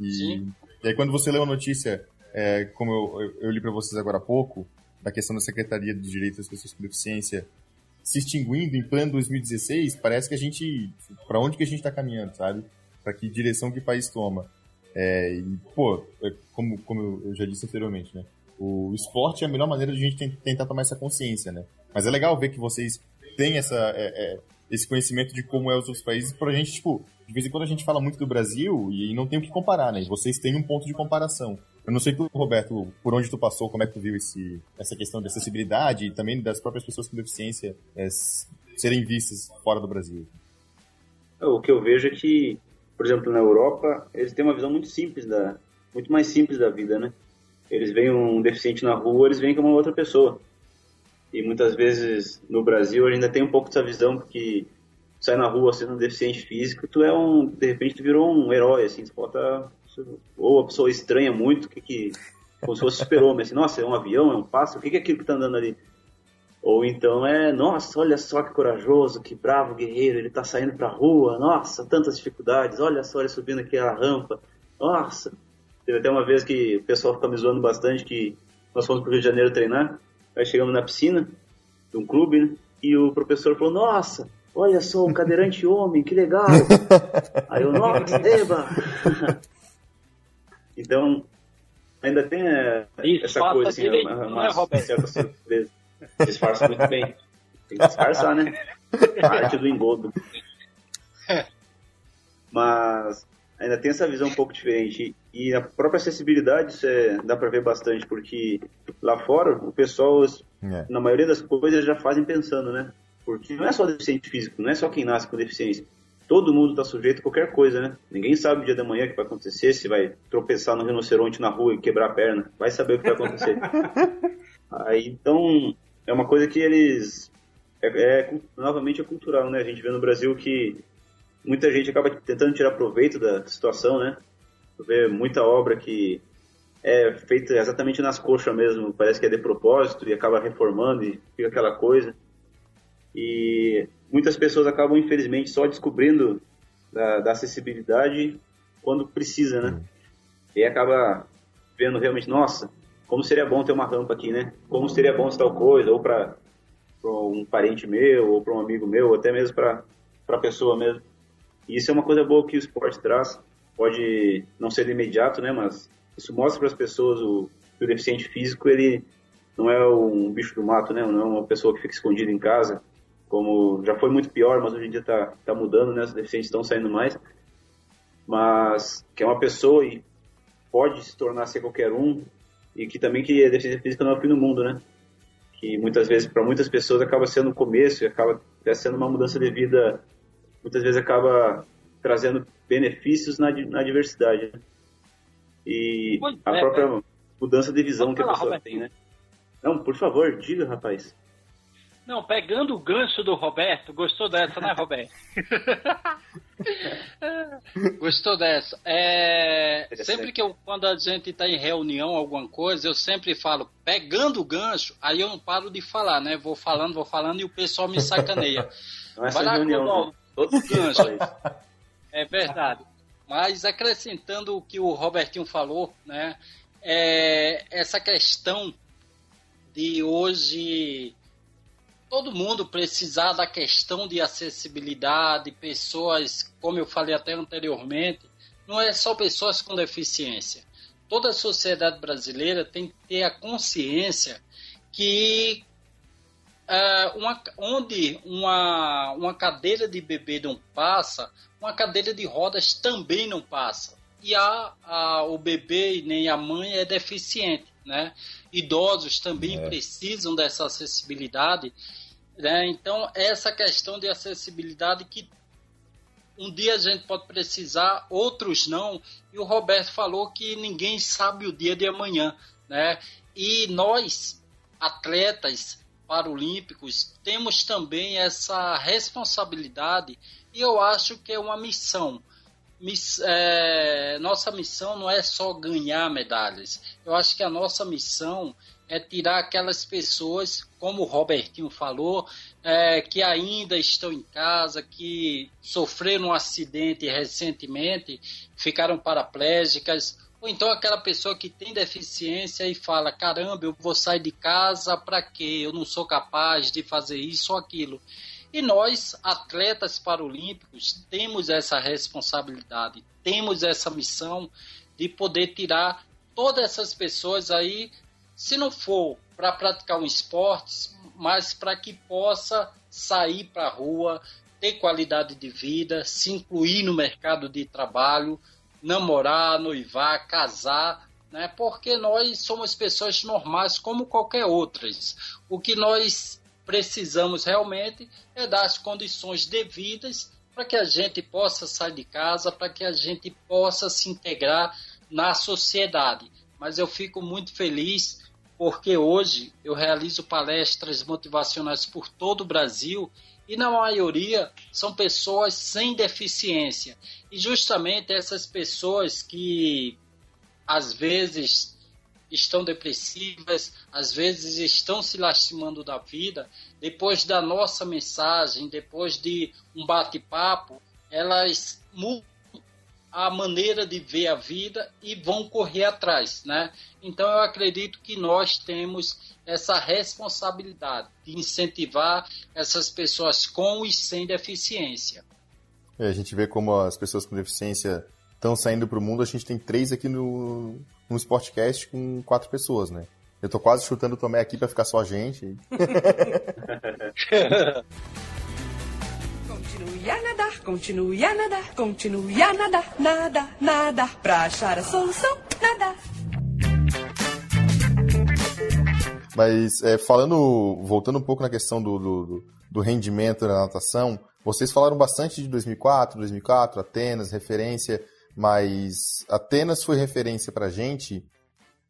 E, e aí quando você lê a notícia, é, como eu, eu, eu li para vocês agora há pouco, da questão da Secretaria de Direitos das Pessoas com Deficiência se extinguindo em plano 2016, parece que a gente, para onde que a gente está caminhando, sabe? Para que direção que o país toma? É, e, pô, é, como, como eu já disse anteriormente, né? O esporte é a melhor maneira de a gente tentar tomar essa consciência, né? Mas é legal ver que vocês têm essa, é, é, esse conhecimento de como é os outros países pra gente, tipo, de vez em quando a gente fala muito do Brasil e não tem o que comparar, né? Vocês têm um ponto de comparação. Eu não sei tu, Roberto, por onde tu passou, como é que tu viu esse, essa questão de acessibilidade e também das próprias pessoas com deficiência é, serem vistas fora do Brasil. O que eu vejo é que, por exemplo, na Europa, eles têm uma visão muito simples da, muito mais simples da vida, né? Eles veem um deficiente na rua, eles veem como uma outra pessoa. E muitas vezes no Brasil ainda tem um pouco dessa visão, porque sai na rua sendo um deficiente físico, tu é um, de repente tu virou um herói, assim, tu bota, ou a pessoa estranha muito, que que, como se fosse super-homem, assim, nossa, é um avião, é um pássaro, o que, que é aquilo que tá andando ali? Ou então é, nossa, olha só que corajoso, que bravo guerreiro, ele tá saindo pra rua, nossa, tantas dificuldades, olha só ele subindo aqui a rampa, nossa, Teve até uma vez que o pessoal ficou me zoando bastante que nós fomos pro Rio de Janeiro treinar, aí chegamos na piscina de um clube, né? E o professor falou, nossa, olha só, um cadeirante homem, que legal. aí eu, nossa, eba! então, ainda tem é, essa coisa, assim, uma, uma, uma certa surpresa. Disfarça muito bem. Tem que disfarçar, né? Parte do engodo. Mas ainda tem essa visão um pouco diferente. E a própria acessibilidade isso é, dá para ver bastante, porque lá fora o pessoal, é. na maioria das coisas, já fazem pensando, né? Porque não é só deficiente físico, não é só quem nasce com deficiência. Todo mundo está sujeito a qualquer coisa, né? Ninguém sabe o dia da manhã o que vai acontecer, se vai tropeçar no rinoceronte na rua e quebrar a perna. Vai saber o que vai acontecer. Aí, então, é uma coisa que eles... É, é, novamente é cultural, né? A gente vê no Brasil que muita gente acaba tentando tirar proveito da situação, né? Tu vê muita obra que é feita exatamente nas coxas mesmo, parece que é de propósito e acaba reformando e fica aquela coisa. E muitas pessoas acabam, infelizmente, só descobrindo da, da acessibilidade quando precisa, né? E acaba vendo realmente, nossa, como seria bom ter uma rampa aqui, né? Como seria bom tal coisa, ou para um parente meu, ou para um amigo meu, ou até mesmo para a pessoa mesmo. E isso é uma coisa boa que o esporte traz. Pode não ser de imediato, né? Mas isso mostra para as pessoas o, o deficiente físico ele não é um bicho do mato, né? Não é uma pessoa que fica escondida em casa, como já foi muito pior, mas hoje em dia está tá mudando, né? Os deficientes estão saindo mais. Mas que é uma pessoa e pode se tornar ser qualquer um e que também que a deficiência física não é o fim do mundo, né? Que muitas vezes para muitas pessoas acaba sendo o começo e acaba até sendo uma mudança de vida muitas vezes acaba trazendo benefícios na, na diversidade. Né? E pois a é, própria é. mudança de visão que a pessoa Roberto. tem, né? Não, por favor, diga, rapaz. Não, pegando o gancho do Roberto, gostou dessa, né, Roberto? Gostou dessa? É, sempre que eu, quando a gente está em reunião, alguma coisa, eu sempre falo, pegando o gancho, aí eu não paro de falar, né? Vou falando, vou falando e o pessoal me sacaneia. Não é essa reunião, não. Todo gancho. É verdade. Mas acrescentando o que o Robertinho falou, né? É, essa questão de hoje todo mundo precisar da questão de acessibilidade, pessoas, como eu falei até anteriormente, não é só pessoas com deficiência. Toda a sociedade brasileira tem que ter a consciência que uh, uma, onde uma, uma cadeira de bebê não passa, uma cadeira de rodas também não passa. E a, a, o bebê nem a mãe é deficiente, né? Idosos também é. precisam dessa acessibilidade né? Então, essa questão de acessibilidade que um dia a gente pode precisar, outros não. E o Roberto falou que ninguém sabe o dia de amanhã. Né? E nós, atletas paralímpicos, temos também essa responsabilidade e eu acho que é uma missão. Miss, é, nossa missão não é só ganhar medalhas. Eu acho que a nossa missão é tirar aquelas pessoas, como o Robertinho falou, é, que ainda estão em casa, que sofreram um acidente recentemente, ficaram paraplégicas, ou então aquela pessoa que tem deficiência e fala: caramba, eu vou sair de casa para quê? Eu não sou capaz de fazer isso ou aquilo. E nós, atletas paralímpicos, temos essa responsabilidade, temos essa missão de poder tirar todas essas pessoas aí se não for para praticar um esporte, mas para que possa sair para a rua, ter qualidade de vida, se incluir no mercado de trabalho, namorar, noivar, casar, né? Porque nós somos pessoas normais como qualquer outras. O que nós precisamos realmente é dar as condições devidas para que a gente possa sair de casa, para que a gente possa se integrar na sociedade. Mas eu fico muito feliz porque hoje eu realizo palestras motivacionais por todo o Brasil e na maioria são pessoas sem deficiência. E justamente essas pessoas que às vezes estão depressivas, às vezes estão se lastimando da vida, depois da nossa mensagem, depois de um bate-papo, elas mudam a maneira de ver a vida e vão correr atrás, né? Então eu acredito que nós temos essa responsabilidade de incentivar essas pessoas com e sem deficiência. É, a gente vê como as pessoas com deficiência estão saindo para o mundo. A gente tem três aqui no, no Sportcast com quatro pessoas, né? Eu tô quase chutando o Tomé aqui para ficar só a gente. Continue a nadar, continue a nadar, continue a nadar, nada, nada, pra achar a solução, nada. Mas é, falando, voltando um pouco na questão do, do, do rendimento na natação, vocês falaram bastante de 2004, 2004, Atenas, referência, mas Atenas foi referência pra gente,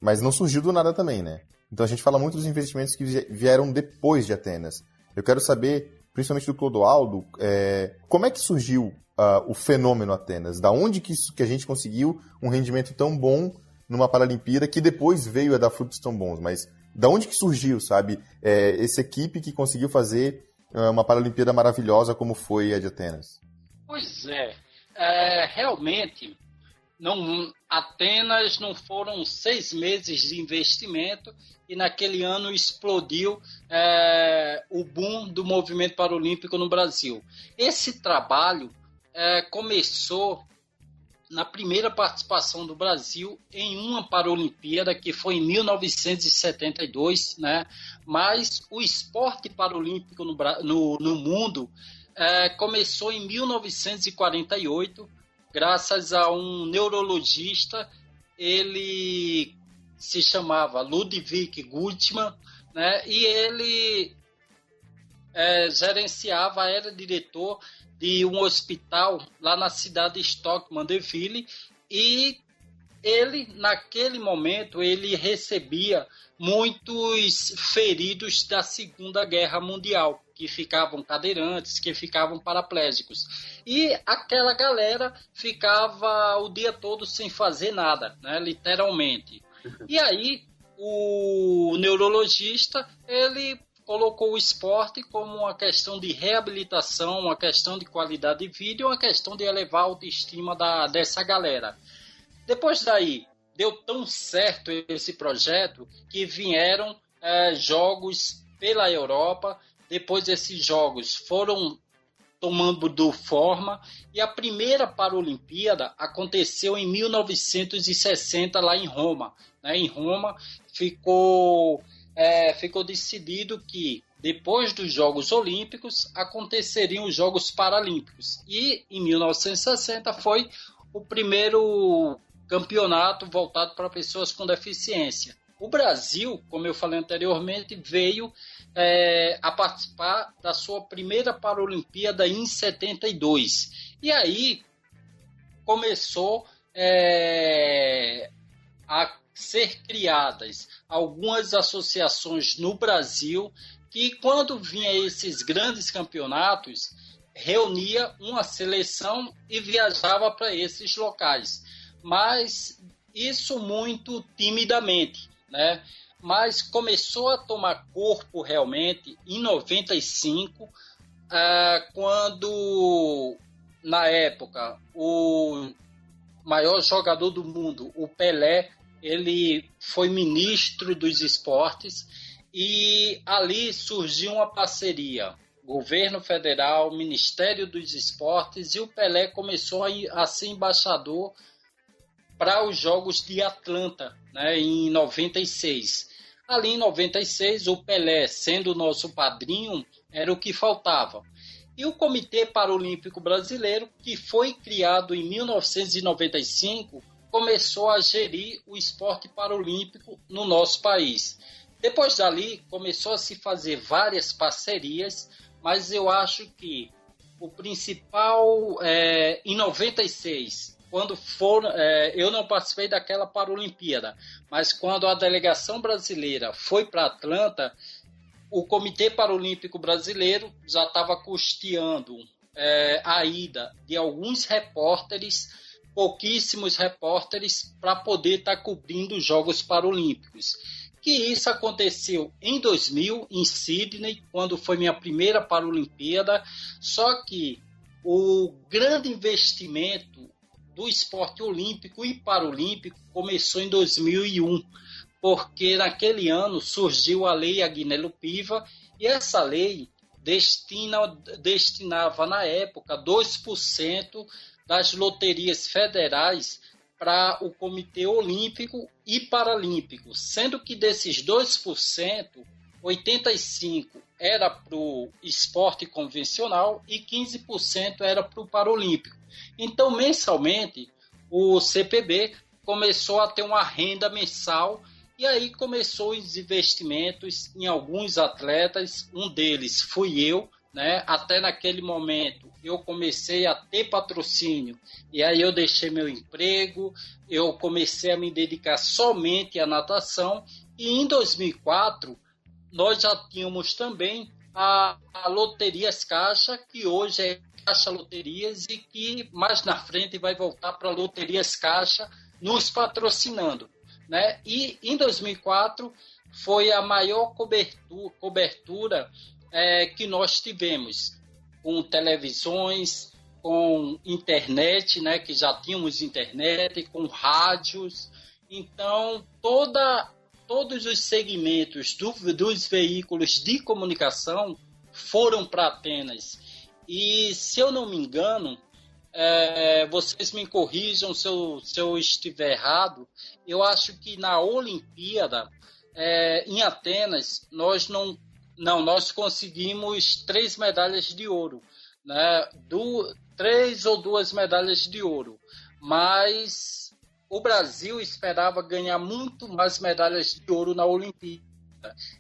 mas não surgiu do nada também, né? Então a gente fala muito dos investimentos que vieram depois de Atenas. Eu quero saber principalmente do Clodoaldo, é, como é que surgiu uh, o fenômeno Atenas? Da onde que, isso, que a gente conseguiu um rendimento tão bom numa Paralimpíada que depois veio a dar frutos tão bons? Mas da onde que surgiu, sabe, é, essa equipe que conseguiu fazer uh, uma Paralimpíada maravilhosa como foi a de Atenas? Pois é, é realmente não, Atenas não foram seis meses de investimento e naquele ano explodiu é, o boom do movimento paralímpico no Brasil. Esse trabalho é, começou na primeira participação do Brasil em uma Paralimpíada, que foi em 1972, né? mas o esporte paralímpico no, no, no mundo é, começou em 1948 graças a um neurologista, ele se chamava Ludwig Gutmann, né? E ele é, gerenciava, era diretor de um hospital lá na cidade de Stockman Deville e ele naquele momento ele recebia muitos feridos da Segunda Guerra Mundial, que ficavam cadeirantes, que ficavam paraplégicos. E aquela galera ficava o dia todo sem fazer nada, né, literalmente. E aí o neurologista, ele colocou o esporte como uma questão de reabilitação, uma questão de qualidade de vida e uma questão de elevar a autoestima da, dessa galera. Depois daí, deu tão certo esse projeto que vieram é, jogos pela Europa. Depois esses jogos foram tomando do forma e a primeira Paralimpíada aconteceu em 1960 lá em Roma. Né? Em Roma ficou é, ficou decidido que depois dos Jogos Olímpicos aconteceriam os Jogos Paralímpicos e em 1960 foi o primeiro campeonato voltado para pessoas com deficiência. O Brasil, como eu falei anteriormente, veio é, a participar da sua primeira Paralimpíada em 72. E aí começou é, a ser criadas algumas associações no Brasil que, quando vinha esses grandes campeonatos, reunia uma seleção e viajava para esses locais. Mas isso muito timidamente né? Mas começou a tomar corpo realmente em 95, ah, quando na época o maior jogador do mundo, o Pelé, ele foi ministro dos esportes e ali surgiu uma parceria governo federal, Ministério dos Esportes, e o Pelé começou a, a ser embaixador para os Jogos de Atlanta, né, em 96. Ali em 96, o Pelé, sendo nosso padrinho, era o que faltava. E o Comitê Paralímpico Brasileiro, que foi criado em 1995, começou a gerir o esporte paralímpico no nosso país. Depois dali, começou a se fazer várias parcerias, mas eu acho que o principal, é, em 96, quando foram, é, eu não participei daquela Paralimpíada, mas quando a delegação brasileira foi para Atlanta, o Comitê Paralímpico Brasileiro já estava custeando é, a ida de alguns repórteres, pouquíssimos repórteres, para poder estar tá cobrindo os Jogos Paralímpicos. Que isso aconteceu em 2000, em Sydney, quando foi minha primeira Paralimpíada, só que o grande investimento do esporte olímpico e paralímpico começou em 2001, porque naquele ano surgiu a Lei Agnello Piva e essa lei destina, destinava na época 2% das loterias federais para o Comitê Olímpico e Paralímpico, sendo que desses 2%, 85% era para o esporte convencional e 15% era para o Paralímpico. Então, mensalmente, o CPB começou a ter uma renda mensal e aí começou os investimentos em alguns atletas, um deles fui eu, né? Até naquele momento eu comecei a ter patrocínio e aí eu deixei meu emprego, eu comecei a me dedicar somente à natação e em 2004 nós já tínhamos também a, a Loterias Caixa, que hoje é Caixa Loterias e que mais na frente vai voltar para Loterias Caixa nos patrocinando. Né? E em 2004 foi a maior cobertura, cobertura é, que nós tivemos, com televisões, com internet, né, que já tínhamos internet, com rádios. Então, toda, todos os segmentos do, dos veículos de comunicação foram para Atenas. E se eu não me engano, é, vocês me corrijam se eu, se eu estiver errado, eu acho que na Olimpíada, é, em Atenas, nós não, não, nós conseguimos três medalhas de ouro, né? Du, três ou duas medalhas de ouro, mas o Brasil esperava ganhar muito mais medalhas de ouro na Olimpíada.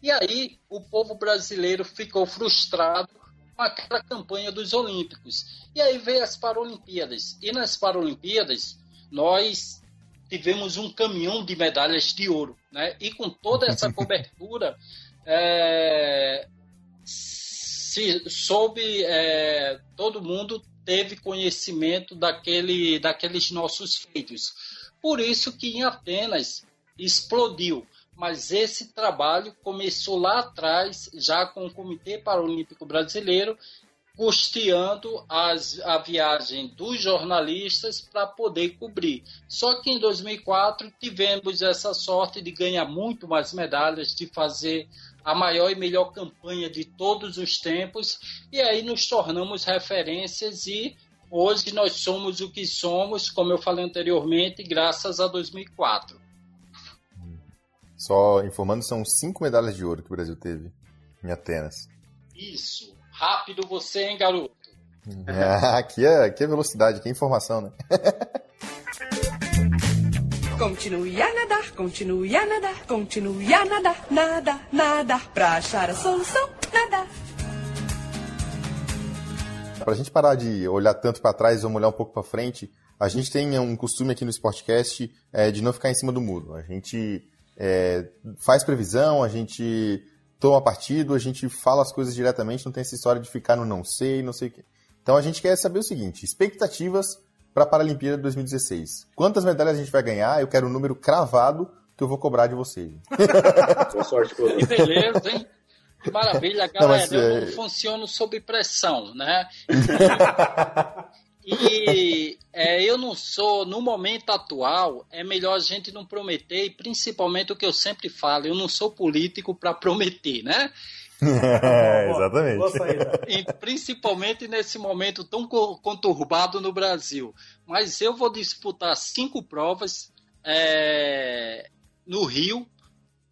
E aí o povo brasileiro ficou frustrado com aquela campanha dos Olímpicos. E aí veio as Paralimpíadas. E nas Paralimpíadas, nós tivemos um caminhão de medalhas de ouro. Né? E com toda essa cobertura, é, se soube, é, todo mundo teve conhecimento daquele, daqueles nossos feitos. Por isso que em Atenas explodiu. Mas esse trabalho começou lá atrás, já com o Comitê Paralímpico Brasileiro, custeando as, a viagem dos jornalistas para poder cobrir. Só que em 2004 tivemos essa sorte de ganhar muito mais medalhas, de fazer a maior e melhor campanha de todos os tempos, e aí nos tornamos referências e hoje nós somos o que somos, como eu falei anteriormente, graças a 2004. Só informando, são cinco medalhas de ouro que o Brasil teve em Atenas. Isso. Rápido você, hein, garoto? É, aqui, é, aqui é velocidade, aqui é informação, né? Continue a nadar, continue a nadar, continue a nadar, nadar, nadar, pra achar a solução, nadar. Para a gente parar de olhar tanto para trás, vamos olhar um pouco para frente. A gente tem um costume aqui no Sportcast é, de não ficar em cima do muro. A gente é, faz previsão, a gente toma partido, a gente fala as coisas diretamente, não tem essa história de ficar no não sei, não sei o quê. Então a gente quer saber o seguinte: expectativas para a Paralimpíada 2016. Quantas medalhas a gente vai ganhar? Eu quero um número cravado que eu vou cobrar de vocês. Boa sorte, Que beleza, hein? Que maravilha, galera. Não, mas, eu é... não funciono sob pressão, né? E é, eu não sou, no momento atual, é melhor a gente não prometer, e principalmente o que eu sempre falo, eu não sou político para prometer, né? É, exatamente. E principalmente nesse momento tão conturbado no Brasil. Mas eu vou disputar cinco provas é, no Rio.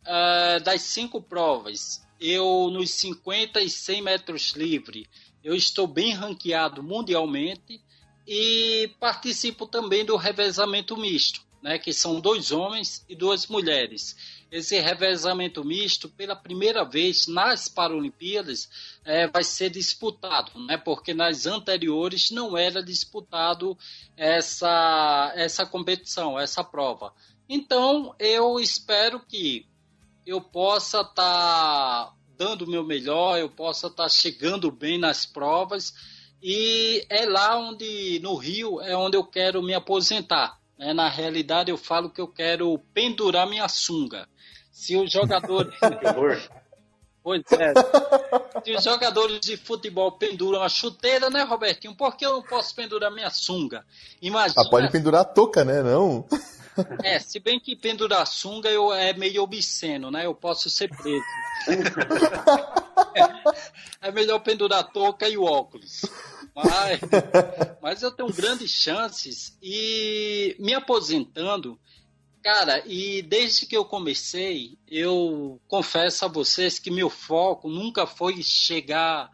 É, das cinco provas, eu nos 50 e 100 metros livre, eu estou bem ranqueado mundialmente e participo também do revezamento misto, né, que são dois homens e duas mulheres esse revezamento misto, pela primeira vez nas Paralimpíadas, é, vai ser disputado, né? porque nas anteriores não era disputado essa, essa competição, essa prova. Então, eu espero que eu possa estar tá dando o meu melhor, eu possa estar tá chegando bem nas provas, e é lá onde, no Rio, é onde eu quero me aposentar. Né? Na realidade, eu falo que eu quero pendurar minha sunga. Se os jogadores. pois é. Se os jogadores de futebol penduram a chuteira, né, Robertinho? Por que eu não posso pendurar minha sunga? Imagina. Ah, pode pendurar a touca, né? Não. É, se bem que pendurar a sunga eu, é meio obsceno, né? Eu posso ser preso. é, é melhor pendurar a touca e o óculos. Mas, mas eu tenho grandes chances e me aposentando, Cara, e desde que eu comecei, eu confesso a vocês que meu foco nunca foi chegar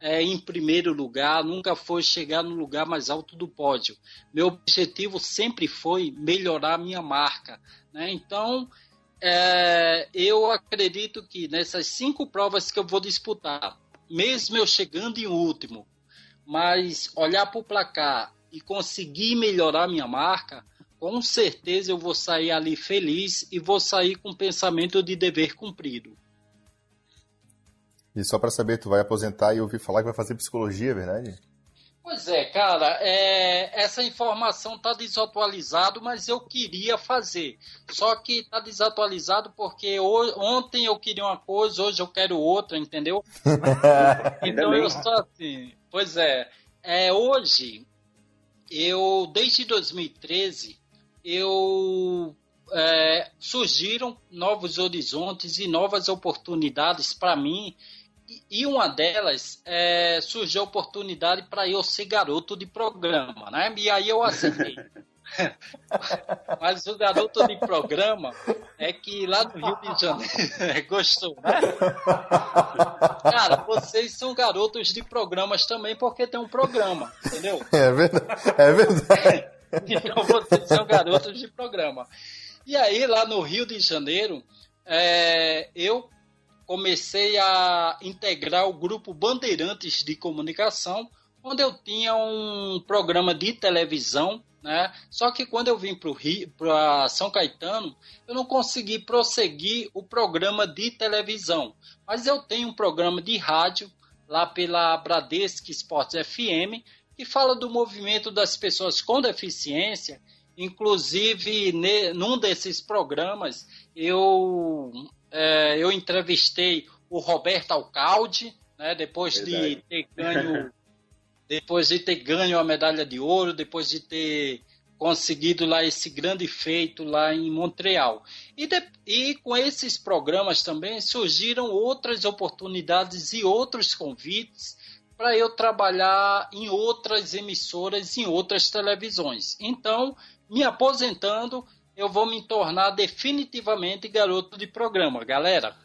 é, em primeiro lugar, nunca foi chegar no lugar mais alto do pódio. Meu objetivo sempre foi melhorar a minha marca. Né? Então, é, eu acredito que nessas cinco provas que eu vou disputar, mesmo eu chegando em último, mas olhar para o placar e conseguir melhorar minha marca, com certeza eu vou sair ali feliz e vou sair com pensamento de dever cumprido. E só para saber, tu vai aposentar e ouvir falar que vai fazer psicologia, é verdade? Pois é, cara, é, essa informação está desatualizada, mas eu queria fazer. Só que está desatualizado porque hoje, ontem eu queria uma coisa, hoje eu quero outra, entendeu? então eu sou assim. Pois é, é hoje eu desde 2013 eu é, surgiram novos horizontes e novas oportunidades para mim. E uma delas é, surgiu a oportunidade para eu ser garoto de programa, né? E aí eu aceitei. Mas o garoto de programa é que lá no Rio de Janeiro. Gostou, né? Cara, vocês são garotos de programas também, porque tem um programa, entendeu? É verdade. É verdade. então vocês são garotos de programa. E aí, lá no Rio de Janeiro, é, eu comecei a integrar o grupo Bandeirantes de Comunicação, onde eu tinha um programa de televisão, né? Só que quando eu vim para São Caetano, eu não consegui prosseguir o programa de televisão. Mas eu tenho um programa de rádio lá pela Bradesco Esportes FM, que fala do movimento das pessoas com deficiência. Inclusive, ne, num desses programas, eu, é, eu entrevistei o Roberto Alcalde, né, depois Verdade. de ter ganho depois de ter ganho a medalha de ouro, depois de ter conseguido lá esse grande feito lá em Montreal. E, de, e com esses programas também surgiram outras oportunidades e outros convites para eu trabalhar em outras emissoras, em outras televisões. Então, me aposentando, eu vou me tornar definitivamente garoto de programa, galera.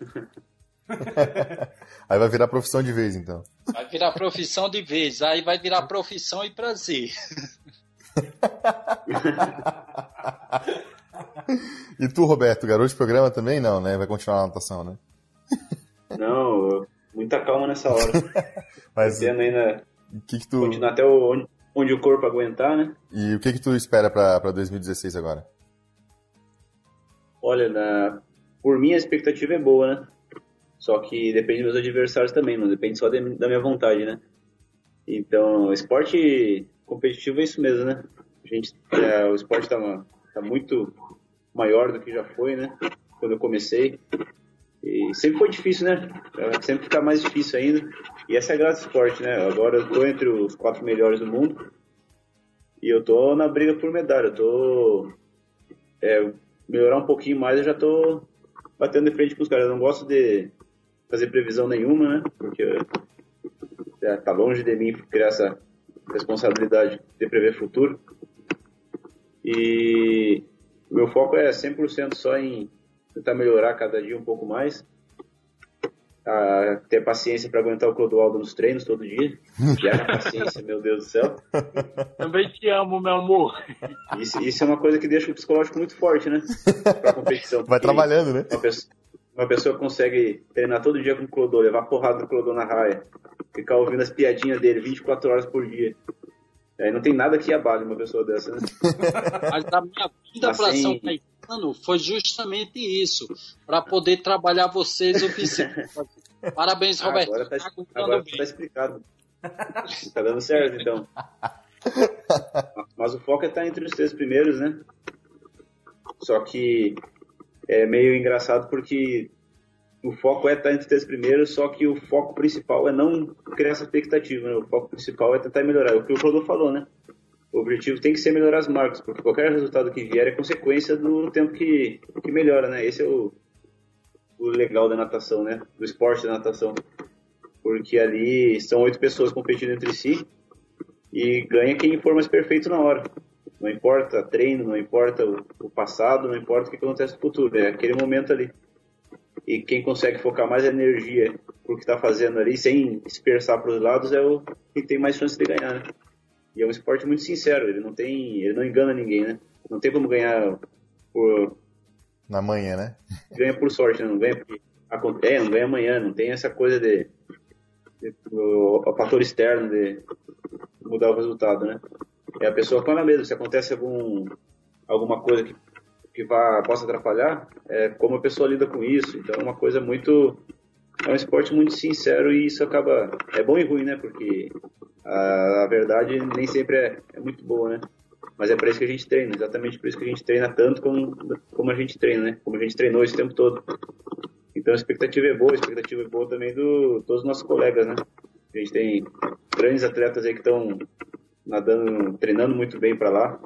Aí vai virar profissão de vez, então. Vai virar profissão de vez, aí vai virar profissão e prazer. e tu, Roberto, garoto de programa também? Não, né? Vai continuar na natação, né? Não, muita calma nessa hora. Mas Tendo ainda que que tu... continuar até onde, onde, o corpo aguentar, né? E o que que tu espera para 2016 agora? Olha, na... por mim a expectativa é boa, né? Só que depende dos meus adversários também, não depende só de, da minha vontade, né? Então, esporte competitivo é isso mesmo, né? A gente, é, o esporte está tá muito maior do que já foi, né? Quando eu comecei. E sempre foi difícil, né? Sempre fica mais difícil ainda. E essa é a graça do esporte, né? Agora eu tô entre os quatro melhores do mundo. E eu tô na briga por medalha. Eu tô. É, melhorar um pouquinho mais, eu já tô batendo de frente com os caras. Eu não gosto de fazer previsão nenhuma, né? Porque é, tá longe de mim criar essa responsabilidade de prever futuro. E meu foco é 100% só em tentar melhorar cada dia um pouco mais. A ter paciência para aguentar o Clodoaldo nos treinos todo dia. Já é paciência, meu Deus do céu. Também te amo, meu amor. Isso, isso é uma coisa que deixa o psicológico muito forte, né? Pra competição. Vai trabalhando, né? Uma pessoa, uma pessoa consegue treinar todo dia com o Clodô, levar porrada do Clodô na raia, ficar ouvindo as piadinhas dele 24 horas por dia. Aí não tem nada que abale uma pessoa dessa, né? Mas a minha vida assim... para São Caetano foi justamente isso, para poder trabalhar vocês o. Parabéns, Roberto. Agora tá, tá agora tá explicado. tá dando certo, então. Mas o foco é estar entre os três primeiros, né? Só que é meio engraçado porque o foco é estar entre os três primeiros, só que o foco principal é não criar essa expectativa, né? O foco principal é tentar melhorar. É o que o Clodo falou, né? O objetivo tem que ser melhorar as marcas, porque qualquer resultado que vier é consequência do tempo que, que melhora, né? Esse é o, o legal da natação, né? Do esporte da natação. Porque ali são oito pessoas competindo entre si e ganha quem for mais perfeito na hora. Não importa treino, não importa o, passado, não importa o que acontece no futuro, é aquele momento ali. E quem consegue focar mais energia pro que está fazendo ali, sem dispersar para os lados, é o que tem mais chance de ganhar, né? E é um esporte muito sincero, ele não tem, ele não engana ninguém, né? Não tem como ganhar por na manhã, né? Ganha por sorte, né? Não ganha porque acontece, não ganha amanhã, não tem essa coisa de, de o, o fator externo de mudar o resultado, né? É a pessoa com ela mesma. Se acontece algum, alguma coisa que, que vá, possa atrapalhar, é como a pessoa lida com isso. Então é uma coisa muito. É um esporte muito sincero e isso acaba. É bom e ruim, né? Porque a, a verdade nem sempre é, é muito boa, né? Mas é para isso que a gente treina, exatamente por isso que a gente treina tanto como, como a gente treina, né? Como a gente treinou esse tempo todo. Então a expectativa é boa, a expectativa é boa também do todos os nossos colegas, né? A gente tem grandes atletas aí que estão nadando, treinando muito bem para lá.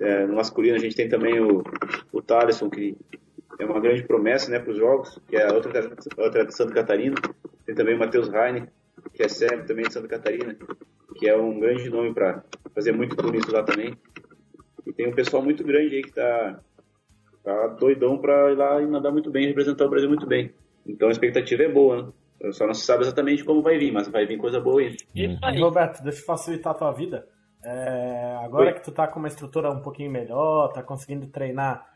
É, no masculino a gente tem também o, o Thaleson, que é uma grande promessa né, para os jogos, que é outra, outra de Santa Catarina. Tem também o Matheus Heine, que é sérvio também de Santa Catarina, que é um grande nome para fazer muito bonito lá também. E tem um pessoal muito grande aí que está tá doidão para ir lá e nadar muito bem, representar o Brasil muito bem. Então a expectativa é boa, né? Só não se sabe exatamente como vai vir, mas vai vir coisa boa aí. E, Roberto, deixa eu facilitar a tua vida. É, agora Oi. que tu tá com uma estrutura um pouquinho melhor, tá conseguindo treinar,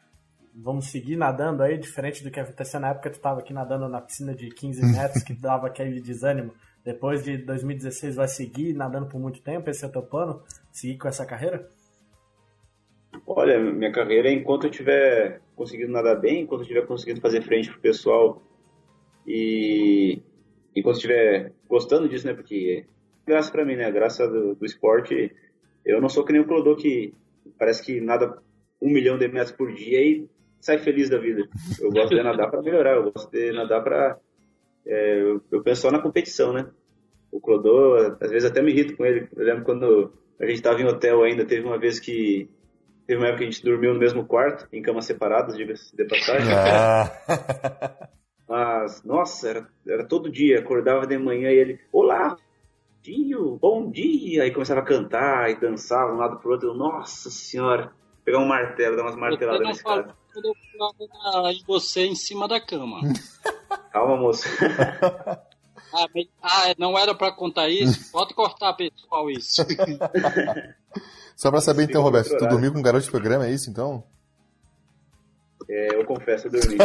vamos seguir nadando aí, diferente do que aconteceu na época que tu tava aqui nadando na piscina de 15 metros, que dava aquele desânimo. Depois de 2016 vai seguir nadando por muito tempo, esse é o teu plano? Seguir com essa carreira? Olha, minha carreira, enquanto eu tiver conseguindo nadar bem, enquanto eu tiver conseguindo fazer frente pro pessoal e enquanto estiver gostando disso, né? Porque é graça para mim, né? Graça do, do, esporte. Eu não sou que nem o Clodô que parece que nada um milhão de metros por dia e sai feliz da vida. Eu gosto de nadar para melhorar, eu gosto de nadar para. É, eu, eu, penso só na competição, né? O Clodô, às vezes até me irrito com ele. Eu lembro quando a gente estava em hotel ainda, teve uma vez que. Teve uma época que a gente dormiu no mesmo quarto, em camas separadas, diga-se de passagem. Ah. Mas, nossa, era, era todo dia, acordava de manhã e ele, olá, tio, bom dia! Aí começava a cantar e dançar de um lado pro outro. Eu, nossa senhora, pegar um martelo, dar umas marteladas nesse cara. Eu em você em cima da cama. Calma, moça. ah, ah, não era para contar isso? Pode cortar, pessoal, isso. Só para saber então, Roberto, tu dormiu com um garoto de programa, é isso então? É, eu confesso, eu dormi.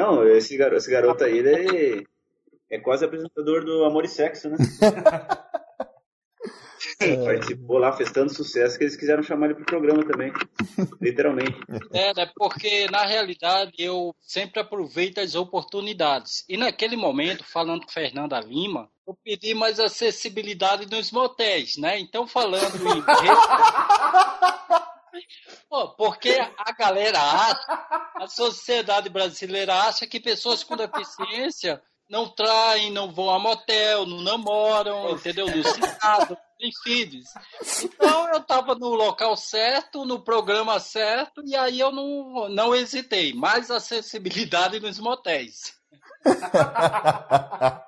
Não, esse garoto, esse garoto aí, ele é quase apresentador do Amor e Sexo, né? É. Participou lá, festando sucesso, que eles quiseram chamar ele pro programa também. Literalmente. É, né? Porque na realidade eu sempre aproveito as oportunidades. E naquele momento, falando com Fernanda Lima, eu pedi mais acessibilidade nos motéis, né? Então, falando em. Pô, porque a galera acha, a sociedade brasileira acha que pessoas com deficiência não traem, não vão a motel, não namoram, entendeu? Não se casam, têm filhos. Então eu estava no local certo, no programa certo, e aí eu não, não hesitei. Mais acessibilidade nos motéis.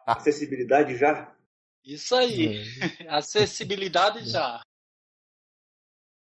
Acessibilidade já? Isso aí. É. Acessibilidade já.